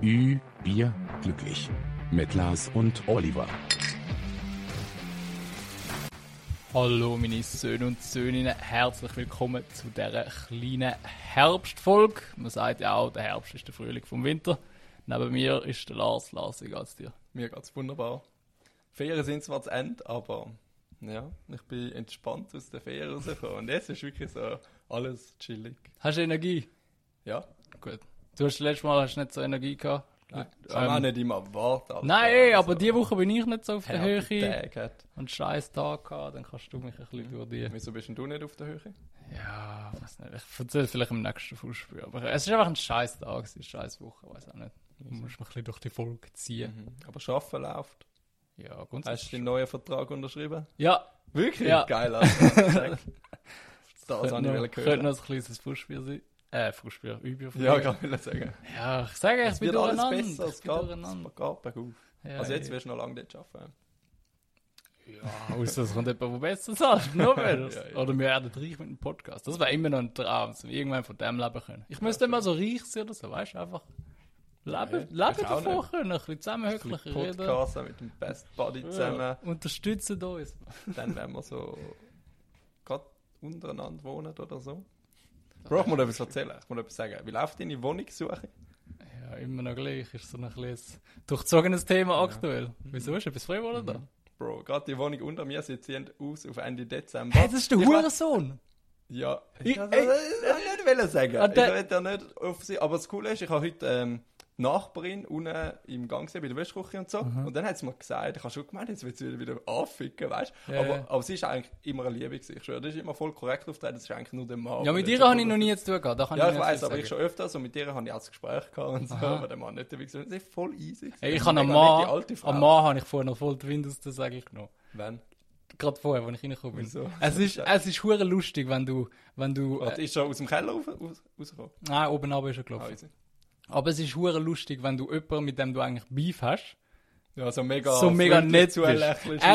Ü, Bier, glücklich. Mit Lars und Oliver. Hallo meine Söhne und Söhninnen, herzlich willkommen zu dieser kleinen Herbstfolge. Man sagt ja auch, der Herbst ist der Frühling vom Winter. Neben mir ist der Lars. Lars, wie geht's dir? Mir geht's wunderbar. Ferien sind zwar zu Ende, aber ja, ich bin entspannt aus der Ferien rausgekommen. Und jetzt ist wirklich so alles chillig. Hast du Energie? Ja, Gut. Du hast letztes Mal hast nicht so Energie gehabt. nein, kann man auch Ähm, nicht immer warten. Alter. Nein, aber Also, diese Woche bin ich nicht so auf der Höhe Tag und einen scheiß Tag gehabt, dann kannst du mich ein bisschen durch die... Wieso bist denn du nicht auf der Höhe? Ja, weiß nicht. Ich erzähle vielleicht im nächsten Fußspiel. Aber es ist einfach ein scheiß Tag, es ist eine scheiß Woche, weiß auch nicht. Du musst mich ein bisschen durch die Folge ziehen. Mhm. Aber Schaffen läuft. Ja, Hast du grundsätzlich. den neuen Vertrag unterschrieben? Ja, Wirklich? Ja. Geil, Alter. das könnte habe noch, ich könnte hören. noch ein kleines Fußspiel sein. Äh, Fußspiel, Übel. Ja, kann ich sagen. Ja, ich sage, Es wird alles besser, es geht, es geht bergauf. Ja, Also jetzt wirst du noch lange nicht arbeiten. Ja, außer es kommt jemand, der besser zahlt. Noch mehr. Ja, ja. Oder wir werden reich mit dem Podcast. Das wäre immer noch ein Traum, dass wir irgendwann von dem leben können. Ich müsste mal so reich sein oder so, weißt du, einfach leben, Ja, leben davon nicht. können, ein bisschen zusammenhöcklich reden. Podcasten mit dem Best Buddy zusammen. Unterstützen uns. Dann werden wir so gerade untereinander wohnen oder so. Bro, ich muss etwas erzählen. Ich muss etwas sagen. Wie läuft deine Wohnungssuche? Ja, immer noch gleich. Ist so ein bisschen durchzogenes Thema aktuell. Wieso ist etwas frei geworden da? Bro, gerade die Wohnung unter mir, sie ziehen aus auf Ende Dezember. Hey, das ist der Ich Hurensohn! Ja, Ich- ich kann es nicht wollen sagen. Ah, ich der- will ja nicht auf sie. Aber das Coole ist, ich habe heute ähm, die Nachbarin unten im Gang gesehen, bei der Wäschküche und so. Und dann hat sie mir gesagt, ich habe schon gemeint, jetzt wird sie wieder, wieder anficken, weißt du? Ja, aber, ja. aber sie ist eigentlich immer eine Liebe gewesen. Ich schwöre, das ist immer voll korrekt auftreten, das ist eigentlich nur der Mann. Ja, mit so habe ich noch nie zu tun gehabt. Da kann Ja, ich ich weiß, aber ich sagen. schon öfters und mit dir habe ich auch das Gespräch gehabt und so, Aha. aber der Mann nicht dabei gewesen. Das ist voll easy. Hey, ich habe am Mann, am Mann habe ich vorher noch voll die Wind aus der Segel genommen. Wenn? Gerade vorher, als ich reingekommen bin. Wieso? Es ist, es ist hure lustig, wenn du, wenn du, Warte, äh, ist schon aus dem Keller raus, raus, rausgekommen? nein, oben runter ist er Ah, gelaufen. easy. Aber es ist hure lustig, wenn du jemanden, mit dem du eigentlich Beef hast, Ja, so mega, So mega nett bist. Er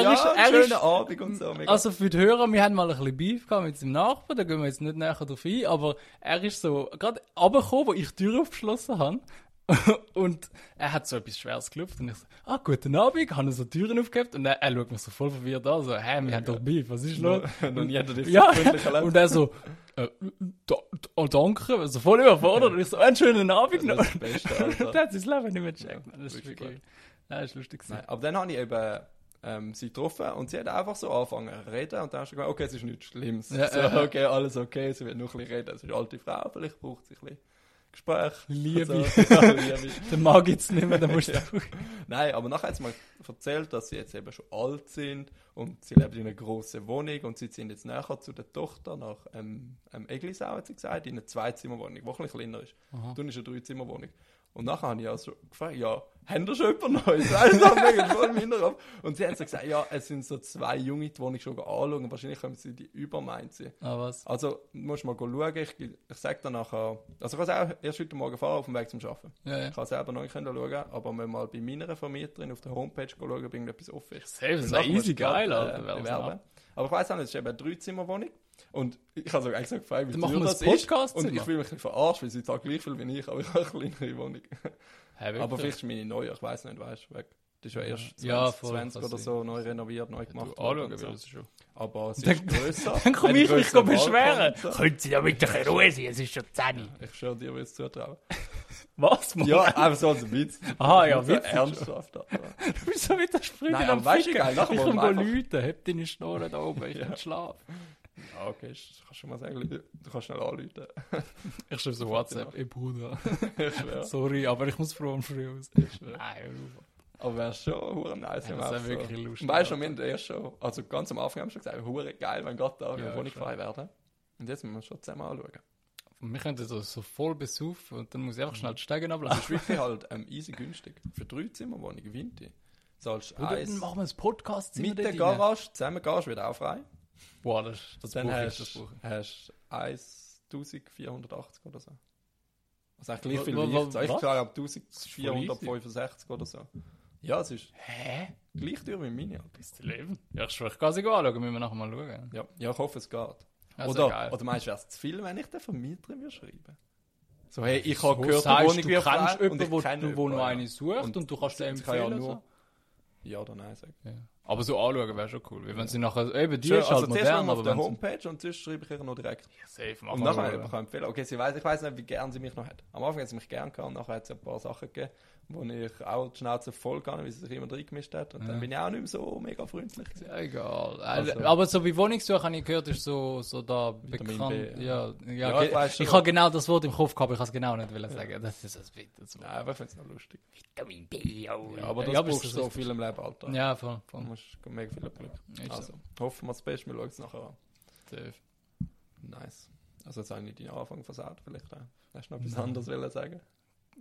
ja, ist- er schönen ist- Abend und so. Mega. Also für die Hörer, wir haben mal ein bisschen Beef gehabt mit seinem Nachbarn, da gehen wir jetzt nicht näher drauf ein, aber er ist so gerade runtergekommen, wo ich die Tür aufgeschlossen habe. und er hat so etwas Schweres geklopft und ich so, ah, guten Abend, habe so Türen aufgehabt und er, er schaut mich so voll verwirrt an, so, hä, wir haben doch Beef, was ist los? noch nie hat er dich so Ja, und er so, äh, da, da, danke, also voll überfordert und ich so, einen schönen Abend noch. Das ist das Beste. Der hat sein Leben nicht mehr gecheckt. Ja, das ist wirklich ja, das ist lustig gewesen. Nein, aber dann habe ich eben ähm, sie getroffen und sie hat einfach so angefangen zu reden und dann hast du gesagt, okay, es ist nichts Schlimmes. Ja, so, ja, ja. okay, alles okay, sie wird noch ein bisschen reden. Es ist eine alte Frau, vielleicht braucht sie ein bisschen Gespräch. Liebe. So, ja, Liebe. Den Mann gibt's nicht mehr, den musst du... Nein, aber nachher hat sie mir erzählt, dass sie jetzt eben schon alt sind und sie leben in einer grossen Wohnung und sie ziehen jetzt näher zu der Tochter nach ähm, ähm, Eglisau, hat sie gesagt, in eine Zweizimmerwohnung, die ein bisschen kleiner ist. Aha. Dann ist eine Dreizimmerwohnung. Und nachher habe ich also gefragt, ja, haben da schon jemand Neues? Wir voll im Hinterkopf. Und sie haben so gesagt, ja, es sind so zwei Junge, die ich schon anschauen, wahrscheinlich können sie die übermeint sie. Ah, was? Also, musst mal schauen, ich, ich sage dann nachher, also ich kann es auch erst heute Morgen fahren auf dem Weg zum Arbeiten. Ja, ja. Ich kann selber noch nicht schauen, aber wenn mal bei meiner Vermieterin auf der Homepage schauen, ob irgendetwas offen ist. Safe, das Und musst easy geil, äh, Alter. mal. Aber ich weiß auch nicht, es ist eben eine Dreizimmerwohnung. Und ich habe sogar eigentlich so gefragt, wie machen wir das das ist. Und ich fühle mich ein bisschen verarscht, weil sie zahlt gleich viel wie ich, aber ich habe eine kleinere Wohnung. Hey, aber vielleicht ist meine neue, ich weiß nicht, weißt du. Das ist ja erst 20, Ja, voll, 20 kann oder so neu renoviert, neu gemacht. Du anschauen so. willst du schon. Aber sie Dann- ist grösser. Dann komme ich mich beschweren. Können Sie da bitte ein Ruhe sein? Es ist schon 10. Ich schwöre dir, will es zutrauen. Was, Mann? Ja, einfach so als Witz. Aha, ja, Witz. ernsthaft. aber- Du bist so mit der Sprüche Nein, am aber weißt du, Ficken. Ich komme Leute, heb deine Schnurren da oben, ich Ja. will Ja, okay, das kannst du schon mal sagen. Du kannst schnell anrufen. Ich schreibe so WhatsApp, ey Bruder. Sorry, aber ich muss froh und früh aus. Nein. Aber wäre schon hure nice, Ja, das wir wär auch wirklich lustig, Weißt du, wir haben erst schon, also ganz am Anfang haben wir schon gesagt, hure geil, wenn Gott da Ja, Wohnung frei werden. Und jetzt müssen wir schon zusammen anschauen. Wir könnten so, so voll besaufen und dann muss ich einfach schnell die Steigen Das ist ablaufen. wirklich halt ähm, easy günstig. Für drei Zimmerwohnung, Winter. Zahlst Oder dann eins. machen wir ein podcast Mit der Garage, zusammen Garage wird auch frei. Boah, das, das dann ich, hast das du hast 1480 oder so. Also eigentlich gleich viel wie ich. Ich ab 1465 oder so. Ja, es ist. Hä? gleich teuer wie meine. Bist du leben? Ja, ich schwöre, ich kann anschauen, müssen wir nachher mal schauen. Ja, ja, ich hoffe, es geht. Also oder, geil. oder meinst du, wäre es zu viel, wenn ich den Vermieter würde schreiben So, hey, ich habe gehört, die Wohnung du kennst jemanden, ich wo, noch eine sucht und, Und du kannst ich kann ja empfehlen. nur so. Ja oder nein sagen. Ja. Aber so anschauen wäre schon cool. Weil wenn sie nachher, eben, die Schön, ist also halt modern, auf der. Homepage und sonst schreibe ich ihr noch direkt. Ja, safe, mach Und nachher schauen. ich kann empfehlen. Okay, sie weiß, ich weiß nicht, wie gern sie mich noch hat. Am Anfang hat sie mich gern gehabt und nachher hat es ein paar Sachen gegeben, wo ich auch die Schnauze voll kann, wie sie sich immer reingemischt hat. Und Ja. dann bin ich auch nicht mehr so mega freundlich. gewesen. Ja, egal. Also- aber so wie Wohnungssuche habe ich gehört, ist so, so da Vitamin bekannt. B, ja, ja, Ja, ich weiss ich schon. habe genau das Wort im Kopf gehabt, aber ich kann es genau nicht wollen sagen. Das ist das Bitte. Das Nein, aber ich finde es noch lustig. Vitamin B, oh. Ja, aber das ja, brauchst du so viel im Leben, Alter. Ja, voll, Du voll. musst mega viel Glück. Also, hoffen wir das Beste, wir schauen es nachher an. Safe. Nice. Also jetzt habe ich nicht deinen Anfang versaut, vielleicht auch. Hast du noch etwas anderes wollen sagen?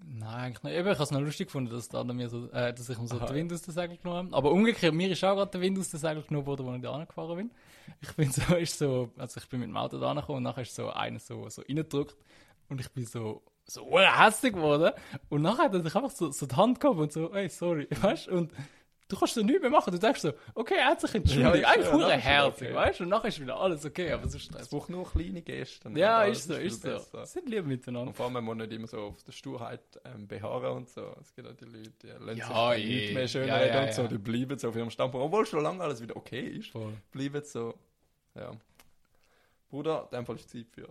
Nein, eigentlich nicht. Eben, ich habe es noch lustig gefunden, dass, da mir so, äh, dass ich mir so Aha. den Wind aus den Segeln genommen habe. Aber umgekehrt, mir ist auch gerade der Wind aus den Segeln genommen worden, als ich da angefahren bin. Ich bin so, ist so, also ich bin mit dem Auto da angekommen und nachher ist so einer so, so reingedrückt und ich bin so, so hässlich geworden. Und nachher hat er sich einfach so, so die Hand gehabt und so, hey, sorry, weißt du? Und du kannst so nichts mehr machen. Du denkst so, okay, er hat sich entschuldigt. Ja, Eigentlich ja, das herzig, okay. weißt du? Und nachher ist wieder alles okay, aber es ist Es Stress. braucht nur kleine Gesten. Ja, ist so, ist so. besser. Sind lieb miteinander. Und vor allem, man muss nicht immer so auf der Sturheit ähm, beharren und so. Es gibt auch die Leute, die lassen Ja, sich eh. nicht mehr schön Ja, reden ja, und so. Die bleiben so auf ihrem Standpunkt. Obwohl schon lange alles wieder okay ist, Voll. bleiben so. Ja. Bruder, in dem Fall ist Zeit für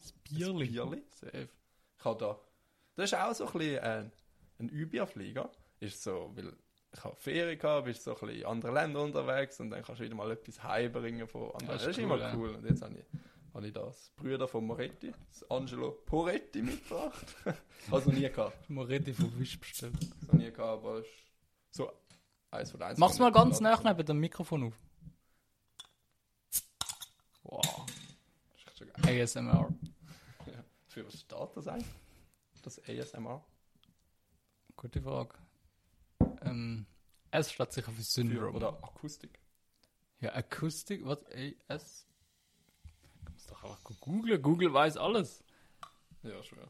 Das Bierli. Bierli. Safe. Ich habe da. Das ist auch so ein bisschen ein, ein Übierflieger. Ist so, weil ich habe Ferien gehabt, bist so ein bisschen in anderen Ländern unterwegs und dann kannst du wieder mal etwas heimbringen von anderen. Das Das ist ist, cool, immer ja. cool. Und jetzt habe ich, habe ich das Brüder von Moretti, das Angelo Poretti mitgebracht. also nie gehabt. Moretti von Wisch bestellt. So nie gehabt, aber ist so eins von eins. Mach's mal ganz nah neben dem Mikrofon auf. Wow. ASMR. Für was steht das eigentlich? Das ASMR? Gute Frage. Ähm, S steht sicher für Für, Syndrome. oder Akustik? Ja, Akustik, was? AS? Du musst doch einfach googeln. Google weiß alles. Ja, schwer.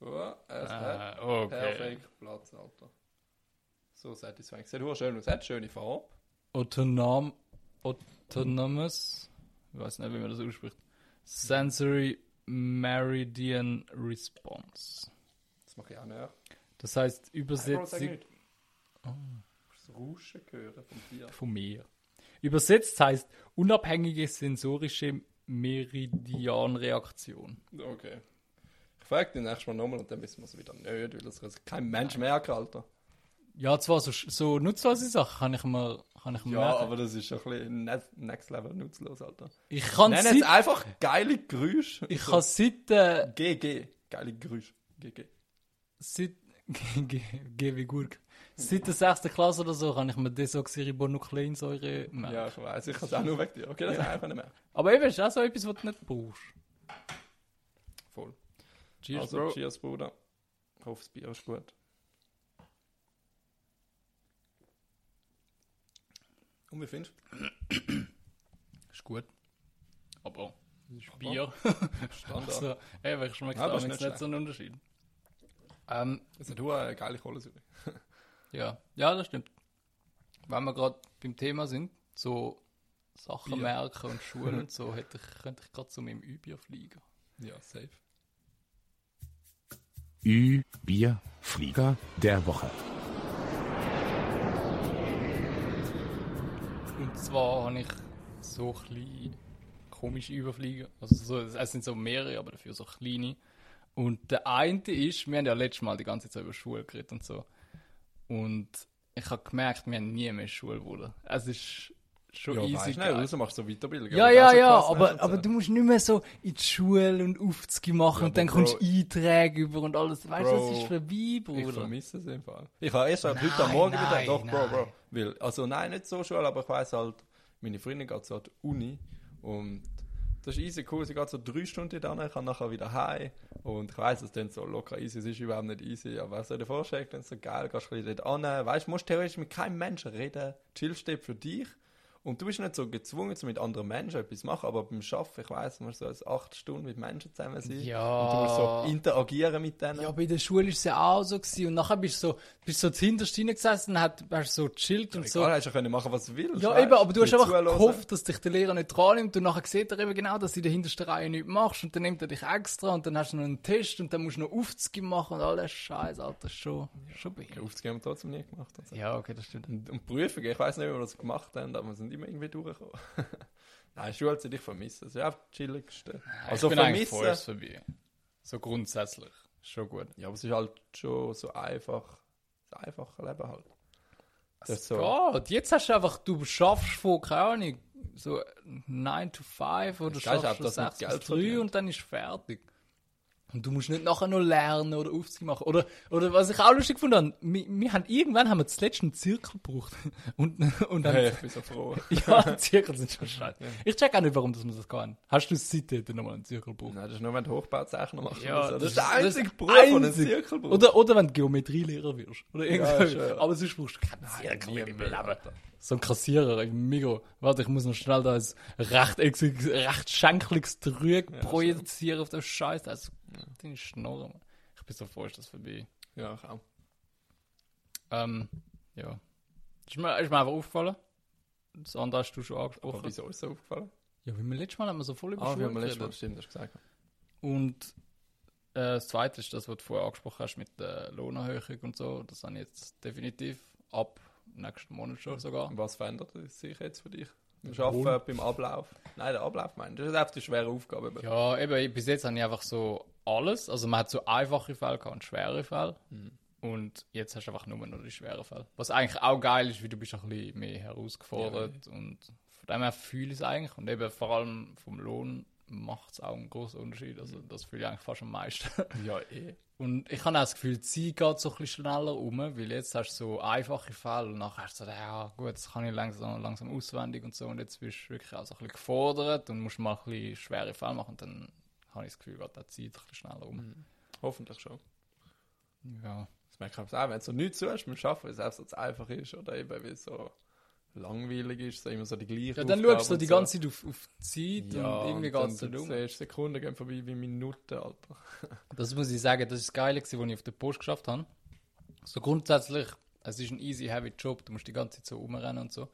Ja, es hat Ah, okay. perfekt Platz, Alter. So satisfying. Sieht hure schön aus. Hat schöne Farbe. Autonom, autonomous, ich weiß nicht, wie man das ausspricht. Sensory Meridian Response. Das mache ich auch näher. Das heißt Übersetzung musst das Rauschen hören vom Tier. von mir. Übersetzt heißt unabhängige sensorische Meridianreaktion. Okay. Ich frage den nächstes Mal nochmal und dann wissen wir es wieder nicht, weil das kein Mensch merkt, Alter. Ja, zwar so, so nutzlose Sachen kann ich mir, kann ich mir Ja, merken. aber das ist schon ein bisschen ne- next level nutzlos, Alter. ich kann Nenn seit, einfach geile Geräusche. ich So. kann seit, äh, GG. Geile Geräusche. GG. seit, G, G wie Gurk. Seit der 6. Klasse oder so kann ich mir Desoxyribonukleinsäure merken. Ja, ich weiß. Ich kann es auch nur weg dir. Okay, das ist einfach nicht mehr. Aber eben, ist auch so etwas, was du nicht brauchst. Voll. Cheers, also, Bro. cheers, Bruder. Ich hoffe, das Bier ist gut. Und wie findest Ist gut. Aber, ist Bier. du? Standard. also, ey, ich schmeckt Ja, da nicht nicht so einen Unterschied. Ähm, Das hat eine geile Kohlensäure. ja. Ja, das stimmt. Wenn wir gerade beim Thema sind, so Sachen Bier. merken und Schulen und so, hätte ich, könnte ich gerade zu meinem Übier fliegen. Ja, safe. Ü, Bier, Flieger der Woche. Und zwar habe ich so kleine komische Überflieger. Also so, es sind so mehrere, aber dafür so kleine. Und der eine ist, wir haben ja letztes Mal die ganze Zeit über Schule geredet und so. Und ich habe gemerkt, wir haben nie mehr Schule wollen. Es ist schon Ja, easy. nicht, du machst so Weiterbildung. Ja, ja, ja, aber, aber so. du musst nicht mehr so in die Schule und Aufzüge machen Ja, und dann aber kommst du Bro, Einträge über und alles. Weißt du, das Bro, ist vorbei, Ich Bruder. vermisse es im Fall. Ich habe erst heute Nein, am Morgen wieder nein, doch, Bro, Bro. nein. Weil, also nein, nicht so Schule, aber ich weiss halt, meine Freundin geht so an die Uni und das ist easy cool. Sie geht so drei Stunden dann, ich kann nachher wieder heim. Und ich weiss, es dann so locker easy, es ist überhaupt nicht easy, aber was soll dir vorstellen, dann so geil, gehst du ein dort an, weißt du, musst theoretisch mit keinem Menschen reden, chillst dort für dich Und du bist nicht so gezwungen, mit anderen Menschen etwas zu machen, aber beim Arbeiten, ich weiss, man muss so als acht Stunden mit Menschen zusammen sein. Ja. Und du musst so interagieren mit denen. Ja, bei der Schule ist es ja auch so gewesen. Und nachher bist du so, bist so zuhinterst reingesessen und hat, hast so chillt und so. Egal, hast du können machen, was du willst. Ja, weißt? eben, aber du hast einfach zuhören. gehofft, dass dich der Lehrer nicht dran nimmt und nachher sieht er eben genau, dass du in der hintersten Reihe nichts machst und dann nimmt er dich extra und dann hast du noch einen Test und dann musst du noch Aufzüge machen und all das Scheiß, Alter, schon, schon Ja, behindert. Aufzugeben haben wir trotzdem nie gemacht. Also. Ja, okay, das stimmt. Und, und Prüfungen, ich weiß nicht, wie wir das gemacht haben, aber wir sind immer irgendwie durchgekommen. Nein, Schulzeit, ich vermisse es. Ja, einfach das Chilligste. Also ich bin vermissen. ist vorbei. So grundsätzlich. Schon gut. Ja, aber es ist halt schon so einfach, das einfache Leben halt. Das Es so. geht. Jetzt hast du einfach, du schaffst von, keine Ahnung, so 9 to 5 oder Das schaffst auch, du dass man 6 Geld bis 3 verdient. und dann ist fertig. Und du musst nicht nachher noch lernen oder Aufzüge machen. Oder, oder was ich auch lustig fand, wir, wir haben, irgendwann haben wir das letzte einen Zirkel gebraucht. Und, und dann, Hey, ich bin so froh. ja, Zirkel sind schon scheiße. Ich check auch nicht, warum das man das kann. Hast du seitdem nochmal einen Zirkel gebraucht? Nein, das ist nur, wenn du Hochbauzeichner machst. Ja, das das ist der einzige das Beruf, den einzig. Zirkel braucht. Oder, oder wenn du Geometrielehrer wirst. Oder irgendwas. Ja. Aber sonst brauchst du keinen Zirkel nie in deinem mehr, Leben. So ein Kassierer im Migro. Warte, ich muss noch schnell da ein recht, recht schenkliges Trüg projizieren auf den Scheiß. Also, deine Schnorre, Mann. Ich bin so froh, ist das vorbei. Ja, ich auch. Ähm, ja. Ist mir, ist mir einfach aufgefallen. Das andere hast du schon Aber angesprochen. wieso ist es so aufgefallen? Ja, wie wir letztes Mal haben wir so voll über Ah, wir Schule haben letztes Mal, stimmt, das gesagt. Und äh, das zweite ist das, was du vorher angesprochen hast mit der Lohnerhöhung und so. Das habe ich jetzt definitiv ab nächsten Monat schon sogar. Und was verändert sich jetzt für dich? Arbeiten, Lohn. beim Ablauf? Nein, der Ablauf meinst du? Das ist einfach die schwere Aufgabe. Ja, eben, bis jetzt habe ich einfach so alles. Also man hat so einfache Fälle gehabt und schwere Fälle. Und jetzt hast du einfach nur noch die schweren Fälle. Was eigentlich auch geil ist, weil du bist ein bisschen mehr herausgefordert. Und von dem her fühle ich es eigentlich. Und eben vor allem vom Lohn macht es auch einen großen Unterschied. Also das fühle ich eigentlich fast am meisten. Ja, eh. Und ich habe auch das Gefühl, die Zeit geht so ein bisschen schneller um, weil jetzt hast du so einfache Fälle und nachher hast du so, ja gut, das kann ich langsam, langsam auswendig und so und jetzt bist du wirklich auch so ein bisschen gefordert und musst mal ein bisschen schwere Fälle machen und dann habe ich das Gefühl, geht die Zeit ein bisschen schneller um. Hoffentlich schon. Ja. Das merke ich auch, wenn du so nichts tust beim Arbeiten, weil es einfach so einfach ist oder eben weil es so langweilig ist, so immer so die gleiche ja, dann Aufgabe schaust du die so. ganze Zeit auf, auf die Zeit Ja, und irgendwie geht es dann um. siehst Sekunden gehen vorbei wie Minuten, Alter. Das muss ich sagen, das ist das Geile, gewesen, was ich auf der Post geschafft habe. So grundsätzlich, es ist ein easy, heavy Job, du musst die ganze Zeit so rumrennen und so.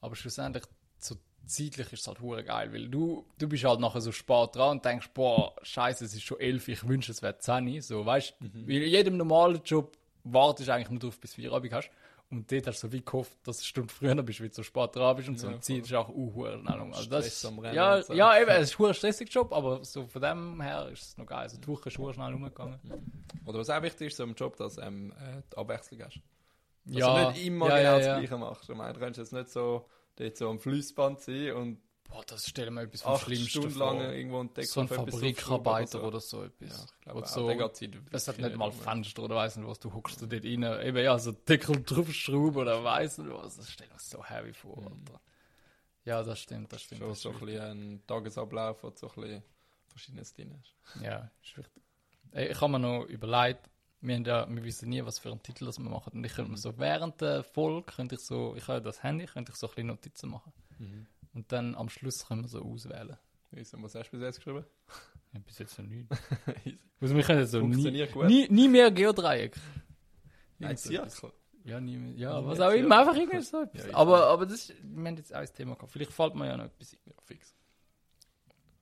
Aber schlussendlich, so zeitlich ist es halt hure geil, weil du, du bist halt nachher so spät dran und denkst, boah, scheiße, es ist schon elf, ich wünsche, es wäre 10. So, weißt du, Mhm. weil in jedem normalen Job wartest du eigentlich nur darauf, bis du vier Abend hast. Und dort hast du so wie gehofft, dass du eine Stunde früher bist, weil du so spät dran bist und so. Ja, und Zeit ist auch uh. Also das, Rennen ja, und so. ja, eben, es ist ein stressiger Job, aber so von dem her ist es noch geil. Also die Woche ist schnell umgegangen. Oder was auch wichtig ist so im Job, dass du ähm, äh, die Abwechslung hast. Dass Ja, du nicht immer ja, genau ja, das. Gleiche machst. Ich meine, du kannst jetzt nicht so, dort so am Fließband sein und Boah, das stellen wir etwas vom acht Schlimmsten Stunden vor. lang irgendwo Deckel so ein Fabrikarbeiter oder so etwas. Ja, ich so, es hat nicht mal. Fenster oder weiss nicht was, du huckst da dort rein. Eben ja, so Deckel draufschrauben oder weiss nicht was. Das stellen wir so heavy vor, Alter. Ja, das stimmt, das stimmt. Schon das so ein bisschen ein Tagesablauf, wo so ein bisschen verschiedenes drin hast. Ja, ist wichtig. Ich habe mir noch überlegt, wir, haben ja, wir wissen nie, was für einen Titel das wir machen. Und ich könnte mir so während der Folge, könnte ich so, ich habe ja das Handy, könnte ich so ein bisschen Notizen machen. Und dann am Schluss können wir so auswählen. Wieso, was hast du bis jetzt geschrieben? Ja, bis jetzt noch nicht. Also wir können so nie, gut. nie, nie mehr Geodreieck. Nein. Zirkel. Ja, nie mehr. Ja, Nie was mehr auch immer, einfach irgendwie so etwas. Ja, aber, aber das ist, wir haben jetzt auch ein Thema gehabt. Vielleicht fällt mir ja noch etwas ein. Ja, fix.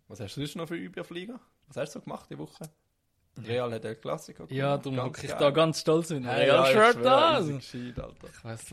Was hast du sonst noch für Überflieger? Was hast du so gemacht die Woche? Real hat El Clasico Ja, gewonnen. darum hocke ich geil. da ganz stolz mit einem Hey, ja, ich Real-Shirt weiß nicht,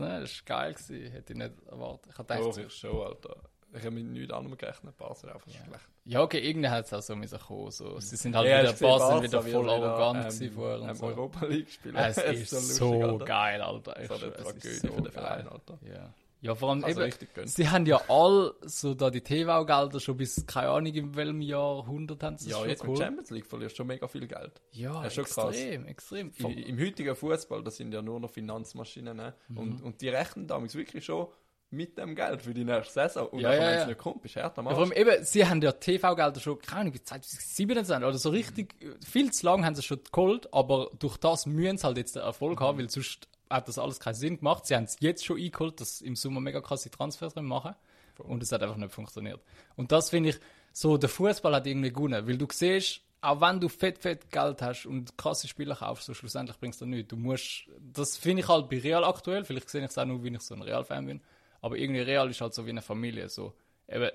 das war geil. Gewesen. Hätte ich nicht erwartet. Ich Oh, gedacht, ich schon, Alter. Ich habe mit nichts anderem gerechnet. Basel einfach Ja. schlecht. ja, okay, irgendwann hat es auch so müssen kommen. So. Sie sind halt Ja, wieder, gesehen, Basel wieder voll arrogant ähm, gewesen vorher und ähm, so. Europa League spielen. Es ist lustig, so Alter. geil, Alter. Ich So eine Tragödie so für den Verein. Alter. Ja. ja, vor allem Also eben, sie haben ja all so da die TV-Gelder schon bis, keine Ahnung, in welchem Jahrhundert haben sie Ja, schon jetzt mit geholt. Champions League verlierst du schon mega viel Geld. Ja, Das ist schon krass. extrem, extrem. I, Im heutigen Fußball, das sind ja nur noch Finanzmaschinen. Ne? Mhm. Und, und die rechnen damals wirklich schon mit dem Geld für die nächste Saison. Und Ja, nachher, ja, wenn es ja. nicht kommt, bist du härter Ja, vor allem Arsch. eben, sie haben ja TV-Gelder schon, keine Ahnung, 2027 oder so richtig, viel zu lang haben sie schon geholt, aber durch das müssen sie halt jetzt den Erfolg haben, weil sonst hat das alles keinen Sinn gemacht. Sie haben es jetzt schon eingeholt, dass im Sommer mega krasse Transfers machen. Und es hat einfach nicht funktioniert. Und das finde ich, so der Fußball hat irgendwie gewonnen, weil du siehst, auch wenn du fett, fett Geld hast und krasse Spieler kaufst, so schlussendlich bringst du nichts. Du musst, das finde ich halt bei Real aktuell, vielleicht sehe ich es auch nur, wenn ich so ein Real-Fan bin, aber irgendwie Real ist halt so wie eine Familie, so. Eben,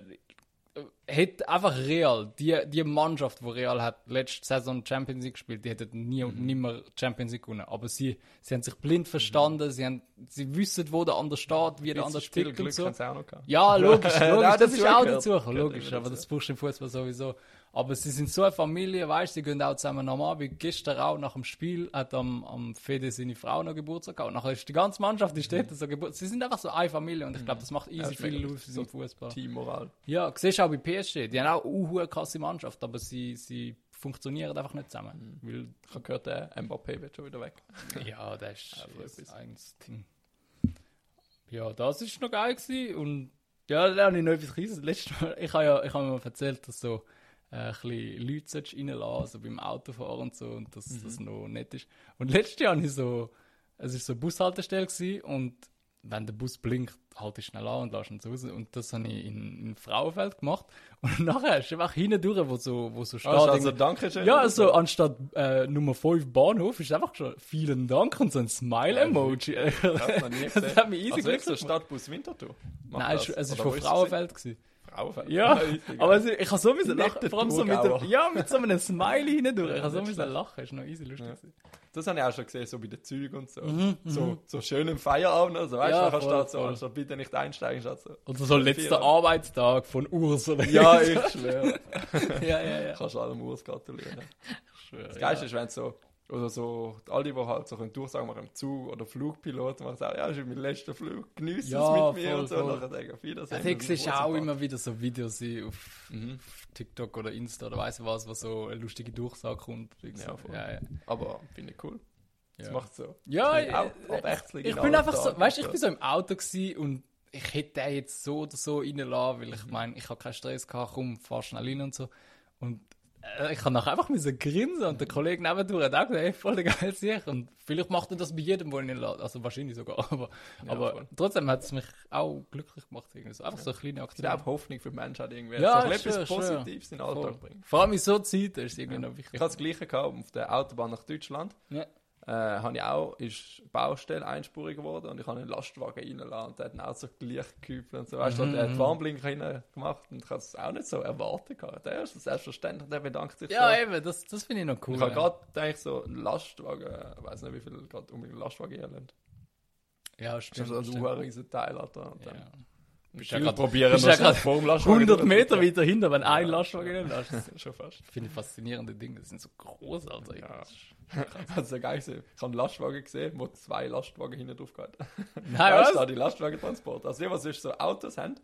hätte einfach Real, die, die Mannschaft, die Real hat, letzte Saison Champions League gespielt, die hätte nie und nimmer Champions League gewonnen. Aber sie, sie haben sich blind verstanden, sie, haben, sie wissen, wo der andere steht, wie der andere spielt und so. Ja, logisch, logisch, das das ist auch dazu logisch, aber das brauchst du im Fußball sowieso. Aber sie sind so eine Familie, weißt sie gehen auch zusammen am Abend. Gestern auch nach dem Spiel hat am, am Fede seine Frau noch Geburtstag gehabt. Und nachher ist die ganze Mannschaft, die steht so Geburtstag. Sie sind einfach so eine Familie und ich glaube, das macht easy ist viel aus für so Fußball. Teammoral. Ja, siehst du auch bei PSG, die haben auch eine krasse Mannschaft, aber sie, sie funktionieren einfach nicht zusammen. Weil Ich habe gehört, der Mbappé wird schon wieder weg. Ja, das ist Ja, so das etwas. eigenes Ding. Ja, das ist noch geil gewesen und ja, da habe ich noch etwas Kleines. Letztes Mal, ich habe ja, ich habe mir mal erzählt, dass so äh, ein bisschen Leute reinlassen, also beim Autofahren und so, und dass Mhm. das noch nett ist. Und letztes Jahr ich so, es ist so eine Bushaltestelle gewesen und wenn der Bus blinkt, halte ich schnell an und lasse ihn raus. Und das habe ich in, in Frauenfeld gemacht. Und nachher ist einfach hinten durch, wo so, wo so steht, Also, also Dankeschön. ja, also anstatt äh, Nummer 5 Bahnhof ist einfach schon vielen Dank und so ein Smile-Emoji. Das das hat mich easy also so. Stadtbus Winterthur. Macht Nein, das? es, Oder von Frauenfeld. Gewesen. Frauenfeld. Ja, aber es, ich habe so müssen lachen, vor allem so mit, dem, ja, mit so einem Smiley hindurch. Ich Ja, habe so müssen lachen, ist noch easy lustig. Ja. Das habe ich auch schon gesehen, so bei den Zügen und so. Mhm, so, so schön im Feierabend. Also, weißt Ja, du, nachher voll, so, anstatt bitte nicht einsteigen, steht so. Oder so letzter. Arbeitstag von Urs oder Ja, ich schwöre. ja, ja, ja. Kannst du allem Urs gratulieren. Ich schwöre, Das Geilste ist, wenn es so, oder so, all die, die halt so können Durchsagen machen im Zug oder Flugpilot, machen sagen, ja, das ist mein letzter Flug, genieß Ja, es mit mir voll, und so. voll. Und dann sagen, auf Wiedersehen. Ja, ich sehe auch immer wieder so Videos ich, auf Mhm. TikTok oder Insta oder weiss ich was, wo so eine lustige Durchsage kommt. Ja, voll. ja, ja. Aber finde ich cool. Das Ja. macht so. Ja, abwechselnd Ich in bin einfach so, weißt du, ich bin so im Auto und ich hätte den jetzt so oder so reinlassen, weil ich Mhm. meine, ich habe keinen Stress gehabt, komm, fahr schnell rein und so. Und ich kann nachher einfach müssen grinsen und der Kollege nebendurch hat auch gesagt, ey, voll geil sich. Und vielleicht macht er das bei jedem, wo ich ihn lasse. Also wahrscheinlich sogar. Aber, Ja, aber trotzdem hat es mich auch glücklich gemacht. Irgendwie so. Einfach so eine kleine Ich Aktion. glaube, Hoffnung für die Menschheit irgendwie. Ja, so schön, etwas schön. Positives in den Alltag Voll. bringen. Vor allem in so Zeiten ist es irgendwie noch Ich wichtig. hatte das Gleiche gehabt auf der Autobahn nach Deutschland. Ja. Äh, habe ich auch, ist Baustelle einspurig geworden und ich habe einen Lastwagen reinlassen und der hat dann auch so Licht gekübelt und so. Weißt du, Mhm, der hat mhm. Warnblinker rein gemacht und ich habe es auch nicht so erwartet gehabt. Der ist selbstverständlich, der bedankt sich Ja, so. eben, das, das finde ich noch cool. Ich habe gerade gedacht, so ein Lastwagen, ich weiß nicht, wie viel gerade unbedingt ein Lastwagen hier lernt. ja, Das stimmt. ist so ein riesen Teil, Alter. Und dann Ja. Bist ja grad- probieren, bist ja Lastwagen 100 Meter weiter hinter, wenn ein Ja. Lastwagen nicht lässt. Das Schon fast. finde ich faszinierende Dinge. Die sind so groß, Alter. Ja. Das ist ja geil gewesen. Ich habe einen Lastwagen gesehen, wo zwei Lastwagen hinten drauf gehabt. Nein, was? die Lastwagentransport. Also, die, was sonst so Autos haben,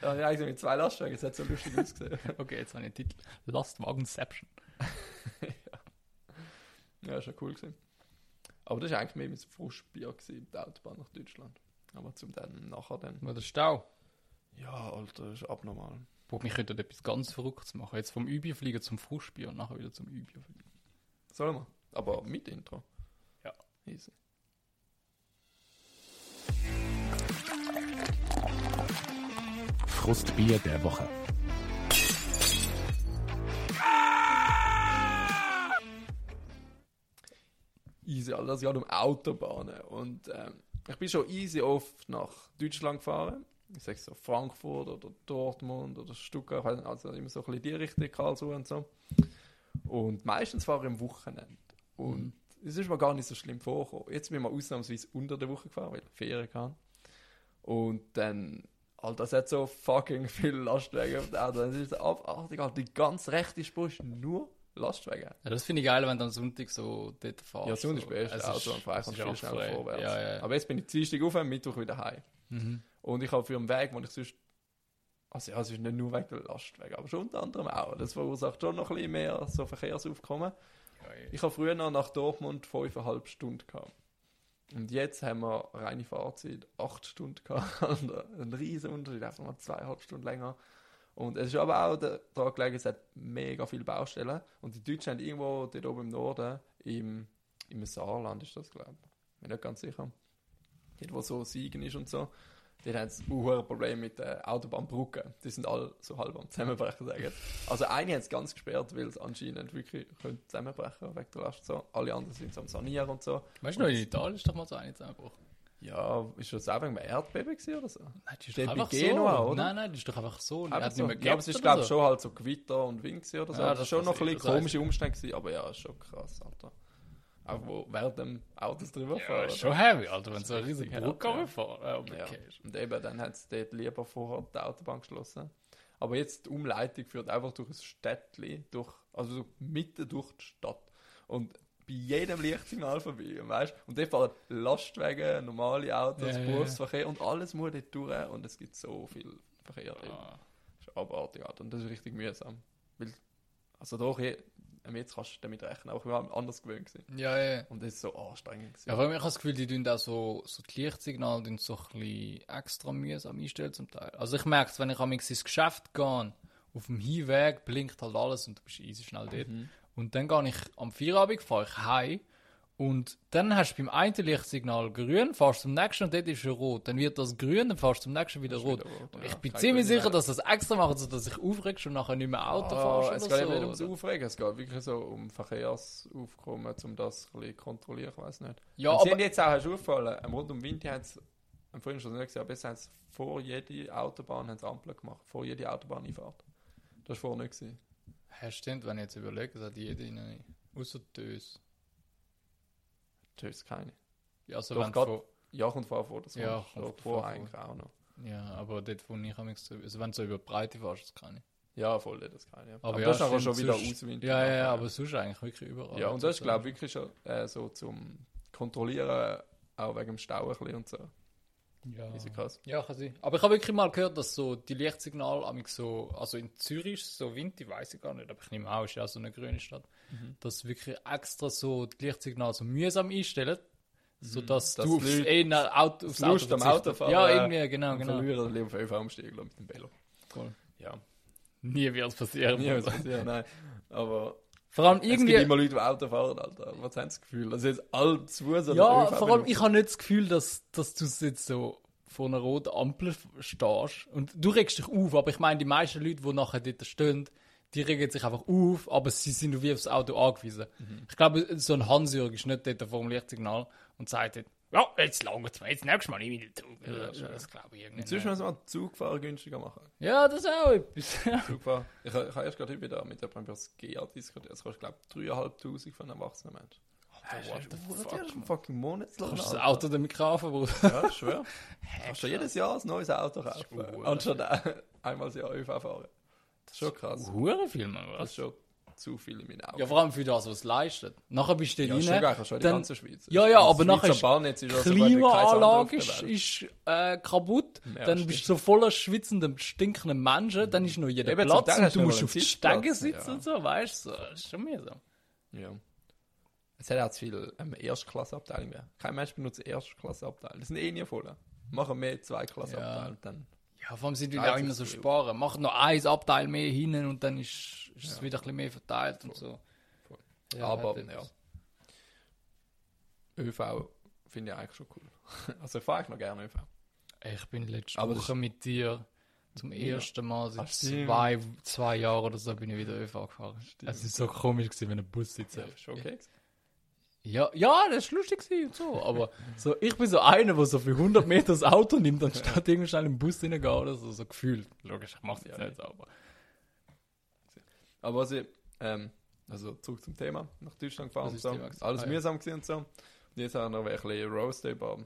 da habe ich eigentlich mit zwei Lastwagen, das hat so lustig ausgesehen. Okay, jetzt habe ich den Titel. Lastwagenception. Ja, ist schon cool gewesen. Aber das war eigentlich mehr mit so Frustbier gewesen, der Autobahn nach Deutschland. Aber zum dann nachher dann. Oder Stau. Ja, Alter, das ist abnormal. Boah, mich könnte etwas ganz Verrücktes machen. Jetzt vom Übier fliegen zum Frustbier und nachher wieder zum Übier fliegen. Sollen wir? Aber mit Intro. Ja. Easy. Frustbier der Woche. Easy, Alter, das geht um Autobahnen. Und ähm, ich bin schon easy oft nach Deutschland gefahren. Ich sag so Frankfurt oder Dortmund oder Stuttgart, also immer so ein bisschen die Richtung, Karlsruhe und so. Und meistens fahre ich am Wochenende. Und es ist mir gar nicht so schlimm vorgekommen. Jetzt bin ich mal ausnahmsweise unter der Woche gefahren, weil ich Ferien kann. Und dann, Alter, es hat so fucking viele Lastwagen auf der Auto. Das ist so abartig, Alter. Die ganz rechte Spur ist nur Lastwagen. Ja, das finde ich geil, wenn du am Sonntag so dort fährst. Ja, Sonntag ist so. best. Es Also am Freitag ist viel auch schneller frei. vorwärts. Ja, ja. Aber jetzt bin ich Dienstag auf, Mittwoch wieder heim. Mhm. Und ich habe für einen Weg, wo ich sonst. Also ja, es ist nicht nur wegen der Lastwagen, aber schon unter anderem auch. Das verursacht schon noch ein bisschen mehr so Verkehrsaufkommen. Ich habe früher noch nach Dortmund fünfeinhalb Stunden gehabt. Und jetzt haben wir reine Fahrzeit acht Stunden gehabt. Ein riesen Unterschied, einfach mal zweieinhalb Stunden länger. Und es ist aber auch da- daran gelegen, es hat mega viele Baustellen. Und die Deutschen haben irgendwo dort oben im Norden, im, im Saarland ist das, glaube ich. Bin nicht ganz sicher. Dort, wo so Siegen ist und so. Die haben ein hohes Problem mit den Autobahnbrücken. Die sind alle so halb am Zusammenbrechen, sagen. Also eine haben es ganz gesperrt, weil es anscheinend wirklich könnte zusammenbrechen wegen der Last. So. Alle anderen sind so am Sanieren und so. Weißt du noch, in Italien ist doch mal so eine zusammengebrochen. Ja, ist das auch wegen einem Erdbeben gewesen oder so? Nein, die ist doch einfach Genua, so. oder? Nein, nein, die ist doch einfach so. Hat so. ja, aber es ist glaube so. schon halt so Gewitter und Wind oder so. Ja, das das ist schon noch ein bisschen das komische Umstände gewesen, aber ja, ist schon krass, Alter. Auch wo während dem Autos drüber Ja, fahren. schon heavy, Alter, wenn so eine riesige Brücke ja. Ja, aber Ja. Und eben, dann hat es dort lieber vorher die Autobahn geschlossen. Aber jetzt die Umleitung führt einfach durch ein Städtchen, durch, also so mitten durch die Stadt. Und bei jedem Lichtsignal vorbei, weißt Und dort fahren Lastwagen, normale Autos, Ja. Berufsverkehr und alles muss dort durch und es gibt so viel Verkehr. Ah. Das ist abartig, Alter. Und das ist richtig mühsam. Weil, also doch, je, jetzt kannst du damit rechnen, auch wir waren anders gewöhnt gewesen. Ja, ja. Und das ist so anstrengend gewesen. Ja, vor allem, ich habe das Gefühl, die tun auch so, so die Lichtsignale tun so ein bisschen extra mühsam einstellen zum Teil. Also ich merke es, wenn ich am ins Geschäft gehe, auf dem Hinweg blinkt halt alles und du bist easy schnell dort. Mhm. Und dann gehe ich am Feierabend, fahre ich heim und dann hast du beim einen Lichtsignal grün, fährst zum nächsten und dort ist er rot. Dann wird das grün, dann fährst du zum nächsten wieder rot. wieder rot, ja. ich bin Kein ziemlich sicher, dass das extra machen, sodass ich aufregst und nachher nicht mehr Auto Ah, fahrst es geht so. nicht ums? Aufregen, es geht wirklich so um Verkehrsaufkommen, um das ein bisschen kontrollieren, ich weiß nicht. Ja, Und sie aber haben jetzt auch, hast du aufgefallen, am rund um Winter haben sie, am vorhin schon nicht gesehen, jetzt haben sie vor jeder Autobahn haben sie Ampeln gemacht, vor jeder Autobahneinfahrt. Das war vorher nicht gewesen. Ja, stimmt, wenn ich jetzt überlege, das hat jeder eine, außer Dös. Ist keine. Ja, also Doch, wenn grad- von, Ja, kommt vor, vor das Ja, kommt kommt vor vor, eigentlich auch noch. ja, aber dort, wo ich am also wenn du so über Breite fährst, das kann ich. Ja, voll, das kann ich. Aber, Aber ja, das ist aber schon wieder auswinter. Ja, ja, ja, aber sonst eigentlich wirklich überall. Ja, und das ist, glaube ich, wirklich schon äh, so zum Kontrollieren, auch wegen dem Stau ein bisschen und so. Ja. Easy krass. Ja, kann sein. Aber ich habe wirklich mal gehört, dass so die Lichtsignale so, also in Zürich ist es so Winter, weiß ich gar nicht, aber ich nehme an, ist ja so eine grüne Stadt, Mhm. dass wirklich extra so die Lichtsignale so mühsam einstellen, sodass Mhm. Dass du aufs, die eh Auto, aufs das Lust am verzichtest. Autofahren, Ja, irgendwie, genau, genau. verlieren lieber auf ÖV umsteigen mit dem Velo. Cool. Ja, Nie wird es passieren. nie was passieren, nein. Aber Vor allem es gibt irgendwie. immer Leute, die Auto fahren, Alter. Was haben sie das Gefühl? Also jetzt alle zu so Ja, vor allem, ich habe nicht das Gefühl, dass, dass du jetzt so vor einer roten Ampel stehst und du regst dich auf, aber ich meine, die meisten Leute, die nachher dort stehen, die regen sich einfach auf, aber sie sind wie aufs Auto angewiesen. Mhm. Ich glaube, so ein Hansjörg ist nicht dort vor dem Lichtsignal und sagt dort, ja, jetzt langt es mir, jetzt nächstes Mal nicht wieder Zug. Ja, Ja, das glaube ich irgendwie Inzwischen müssen wir Zugfahren günstiger machen. Ja, das ist auch etwas. Zugfahren. Ich, ich habe erst gerade wieder mit jemandem über das GA diskutiert. Das kostet, glaube ich, 3'500 für einen erwachsenen Mensch. what the fuck, Das ist ein fucking Monatslohn. Kannst du das Alter. Auto damit kaufen, Bruder? Ja, ich schwör. Kannst du jedes Jahr ein neues Auto kaufen. Anstatt äh, einmal das Jahr ÖV fahren. Das ist schon krass. Hure viel, Mann, Das was? ist schon zu viel in meinen Augen. Ja, vor allem für das, was es leistet. Nachher bist du Ja, dort schon rein, geil, du die ganze Schweiz. Ja, ja, aber nachher ist ja Klimaanlage ist, ist äh, kaputt, Ja, dann stimmt. bist du so voller schwitzendem, stinkenden Menschen, dann ist noch jeder Eben, Platz und du musst auf einen die Sitzplatz, Stege sitzen ja. und so, weißt du? So, ist schon mühsam. Ja. Es hat auch zu viel ähm, Erstklasseabteilung mehr. Kein Mensch benutzt Erstklasseabteilung. Das sind eh nie voll. Machen mehr Zweiklasseabteilung. Dann. Ja, vor allem sind die auch immer so sparen. Macht noch ein Abteil mehr hinten und dann ist, ist es wieder ein bisschen mehr verteilt und so. Voll. Ja, Aber, ja. ÖV finde ich eigentlich schon cool. Also ich fahre eigentlich noch gerne ÖV. Ich bin letzte Aber Woche mit dir zum ersten Mal seit stimmt. zwei, zwei Jahren oder so bin ich wieder ÖV gefahren. Stimmt. Es ist so komisch gewesen, wenn ein Bus sitzt. Ja, ist okay. Ja, ja, das ist lustig und so, aber so, ich bin so einer, der so für 100 Meter das Auto nimmt, anstatt irgendwie schnell im Bus reingehen oder so, so gefühlt. Logisch, ich mach's jetzt Ja, nicht, aber. Aber was ich, ähm, also zurück zum Thema, nach Deutschland gefahren und so, alles Ah, ja. mühsam gewesen und so. Und jetzt haben wir noch ein bisschen Roast über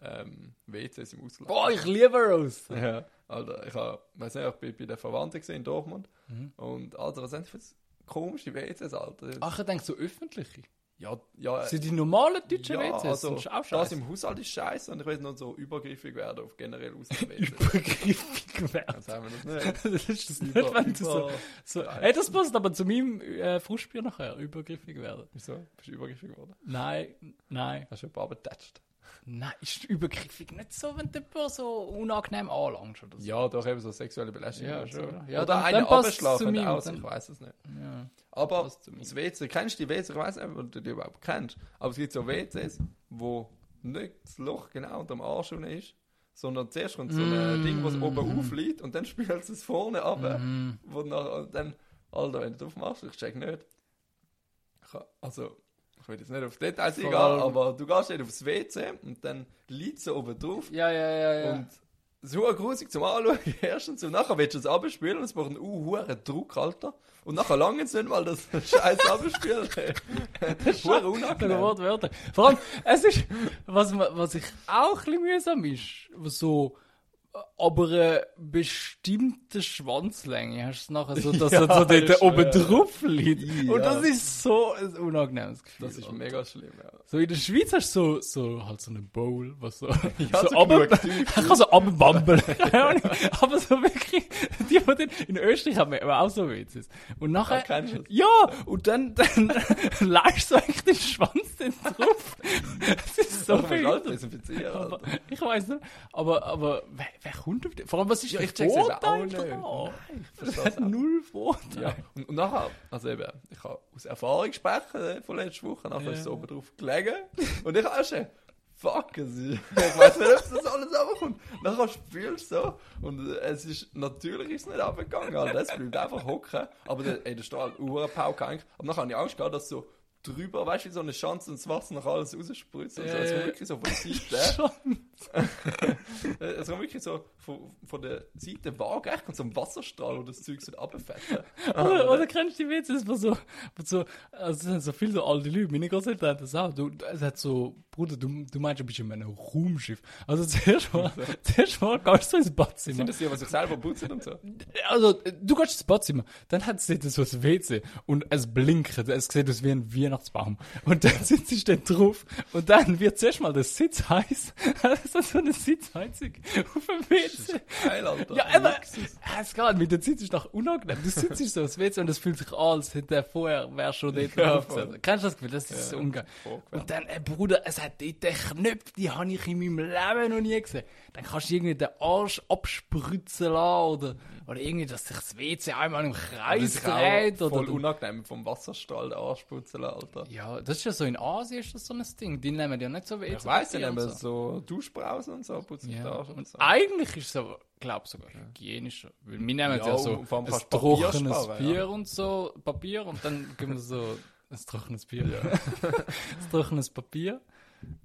ähm, WCs im Ausland. Boah, ich liebe Rose! Ja, Alter, ich hab, weiß nicht, ich bin bei den Verwandten gesehen in Dortmund Mhm. und Alter, was sind das für komische WCs, Alter? Ach, ich denke so öffentliche. Ja, ja, Sind die normalen deutschen ja, WCs? also, das ist auch das scheiße. im Haushalt ist scheiße und ich will noch so übergriffig werden auf generell Ausland WCs. Übergriffig werden. Dann sagen wir das nicht. Das ist das nicht, Über- wenn du so, so Ja. Hey, das passt aber zu meinem äh, Frustbier nachher, übergriffig werden. Wieso? Bist du übergriffig geworden? Nein, nein. Hast du jemanden abgetatscht? Nein, ist übergriffig nicht so, wenn du jemanden so unangenehm anlangst oder so. Ja, doch eben so sexuelle Belästigung. Ja, schon. Ja, Oder dann- einen mir, aus, ich weiß es nicht. Ja. Aber das WC, kennst du die WC? Ich weiß nicht, ob du die überhaupt kennst. Aber es gibt so WCs, wo nicht das Loch genau unter dem Arsch ist, sondern zuerst kommt so ein Ding, was oben aufliegt und dann spielt es vorne ab. Mhm. Wo nachher, und dann, Alter, wenn du drauf machst, ich check nicht. Also, ich will jetzt nicht auf Details eingehen, aber du gehst nicht aufs WC und dann liegt es oben drauf. Ja, ja, ja, ja. Und so grusig zum Anschauen, erstens. Und nachher willst du es abspielen und es macht einen uh, hohen Druck, Alter. Und nachher lange es nicht mal das scheiß Abspielen. Hure Sogar unangenehm. wortwörtlich. Vor allem, es ist, was, was ich auch ein bisschen mühsam ist, was so, aber eine bestimmte Schwanzlänge hast du nachher so, dass Ja, er so das dort oben drauf liegt. Ja. Und das ist so ein unangenehmes Gefühl. Das ist Alter. mega schlimm, ja. So in der Schweiz hast du so, so halt so eine Bowl, was so, Ja, so, so ich kann so Ahnung. Aber so wirklich, die, die dann, in Österreich haben wir aber auch so WCs. Und nachher, Ja, das? ja, und dann, dann leist du eigentlich den Schwanz dann drauf. Es ist so viel. Alter. ich weiß nicht, aber, aber wer, kommt auf den? Vor allem, was ist Ja, der Vorteil auch nicht. daran? Nein, Das hat null Vorteil. Ja, und, und nachher, also eben, ich habe aus Erfahrung sprechen äh, von letzter Woche, nachher Ja. ist es oben drauf gelegen und ich habe schon, fuck, es ist, ich weiß nicht, ob das alles runterkommt. Nachher spielst du so und äh, es ist, natürlich ist es nicht runtergegangen, Alter, es bleibt einfach hocken, aber der, ey, der halt Uhrenpauke eigentlich, aber nachher habe ich Angst gehabt, dass so drüber, weißt du, wie so eine Chance und das Wasser nach alles rausspritzt und so, es kommt wirklich so von der. Schon. Äh, Es kommt wirklich so von, von der Seite waagerecht und so ein Wasserstrahl, wo das Zeug so runterfährt. Oder, oder kennst du die Witze, wo so, wo so, also es sind so viele so alte Leute, meine Großeltern haben das auch, du, es hat so, Bruder, du, du meinst, du bist in einem Raumschiff. Also zuerst mal, zuerst mal gehst du ins Badzimmer. Sind das die, die sich selber putzen und so? Also, du gehst ins Badzimmer, dann hat es so ein WC und es blinkt, es sieht aus wie ein Weihnachtsbaum. Und dann sitzt du dann drauf und dann wird zuerst mal der Sitz heiß, also so eine Sitzheizung auf dem WC. Geil, Alter. Ja, aber es geht, mit der Zeit ist doch unangenehm. Du sitzt so aufs WC und es fühlt sich an, als hätte er vorher, wäre schon dort Ja, drauf. Kennst du das Gefühl? Das ist so ungeil. Und dann, ey, Bruder, es hat dort den Knöpfe, die habe ich in meinem Leben noch nie gesehen. Dann kannst du irgendwie den Arsch abspritzen lassen oder, oder irgendwie, dass sich das WC einmal im Kreis dreht. voll Oder, unangenehm vom Wasserstrahl den Arsch putzen, Alter. ja, das ist ja so in Asien ist das so ein Ding. Die nehmen ja nicht so WC. Ich weiss und aber so. so Duschbrausen und so putzen den Ja. Arsch und so. eigentlich ist es aber, glaube sogar hygienischer. Weil wir nehmen ja, Ja, so ein trockenes sparen, Bier ja. und so, Papier und dann geben wir so ein trockenes Bier. ein trockenes Papier.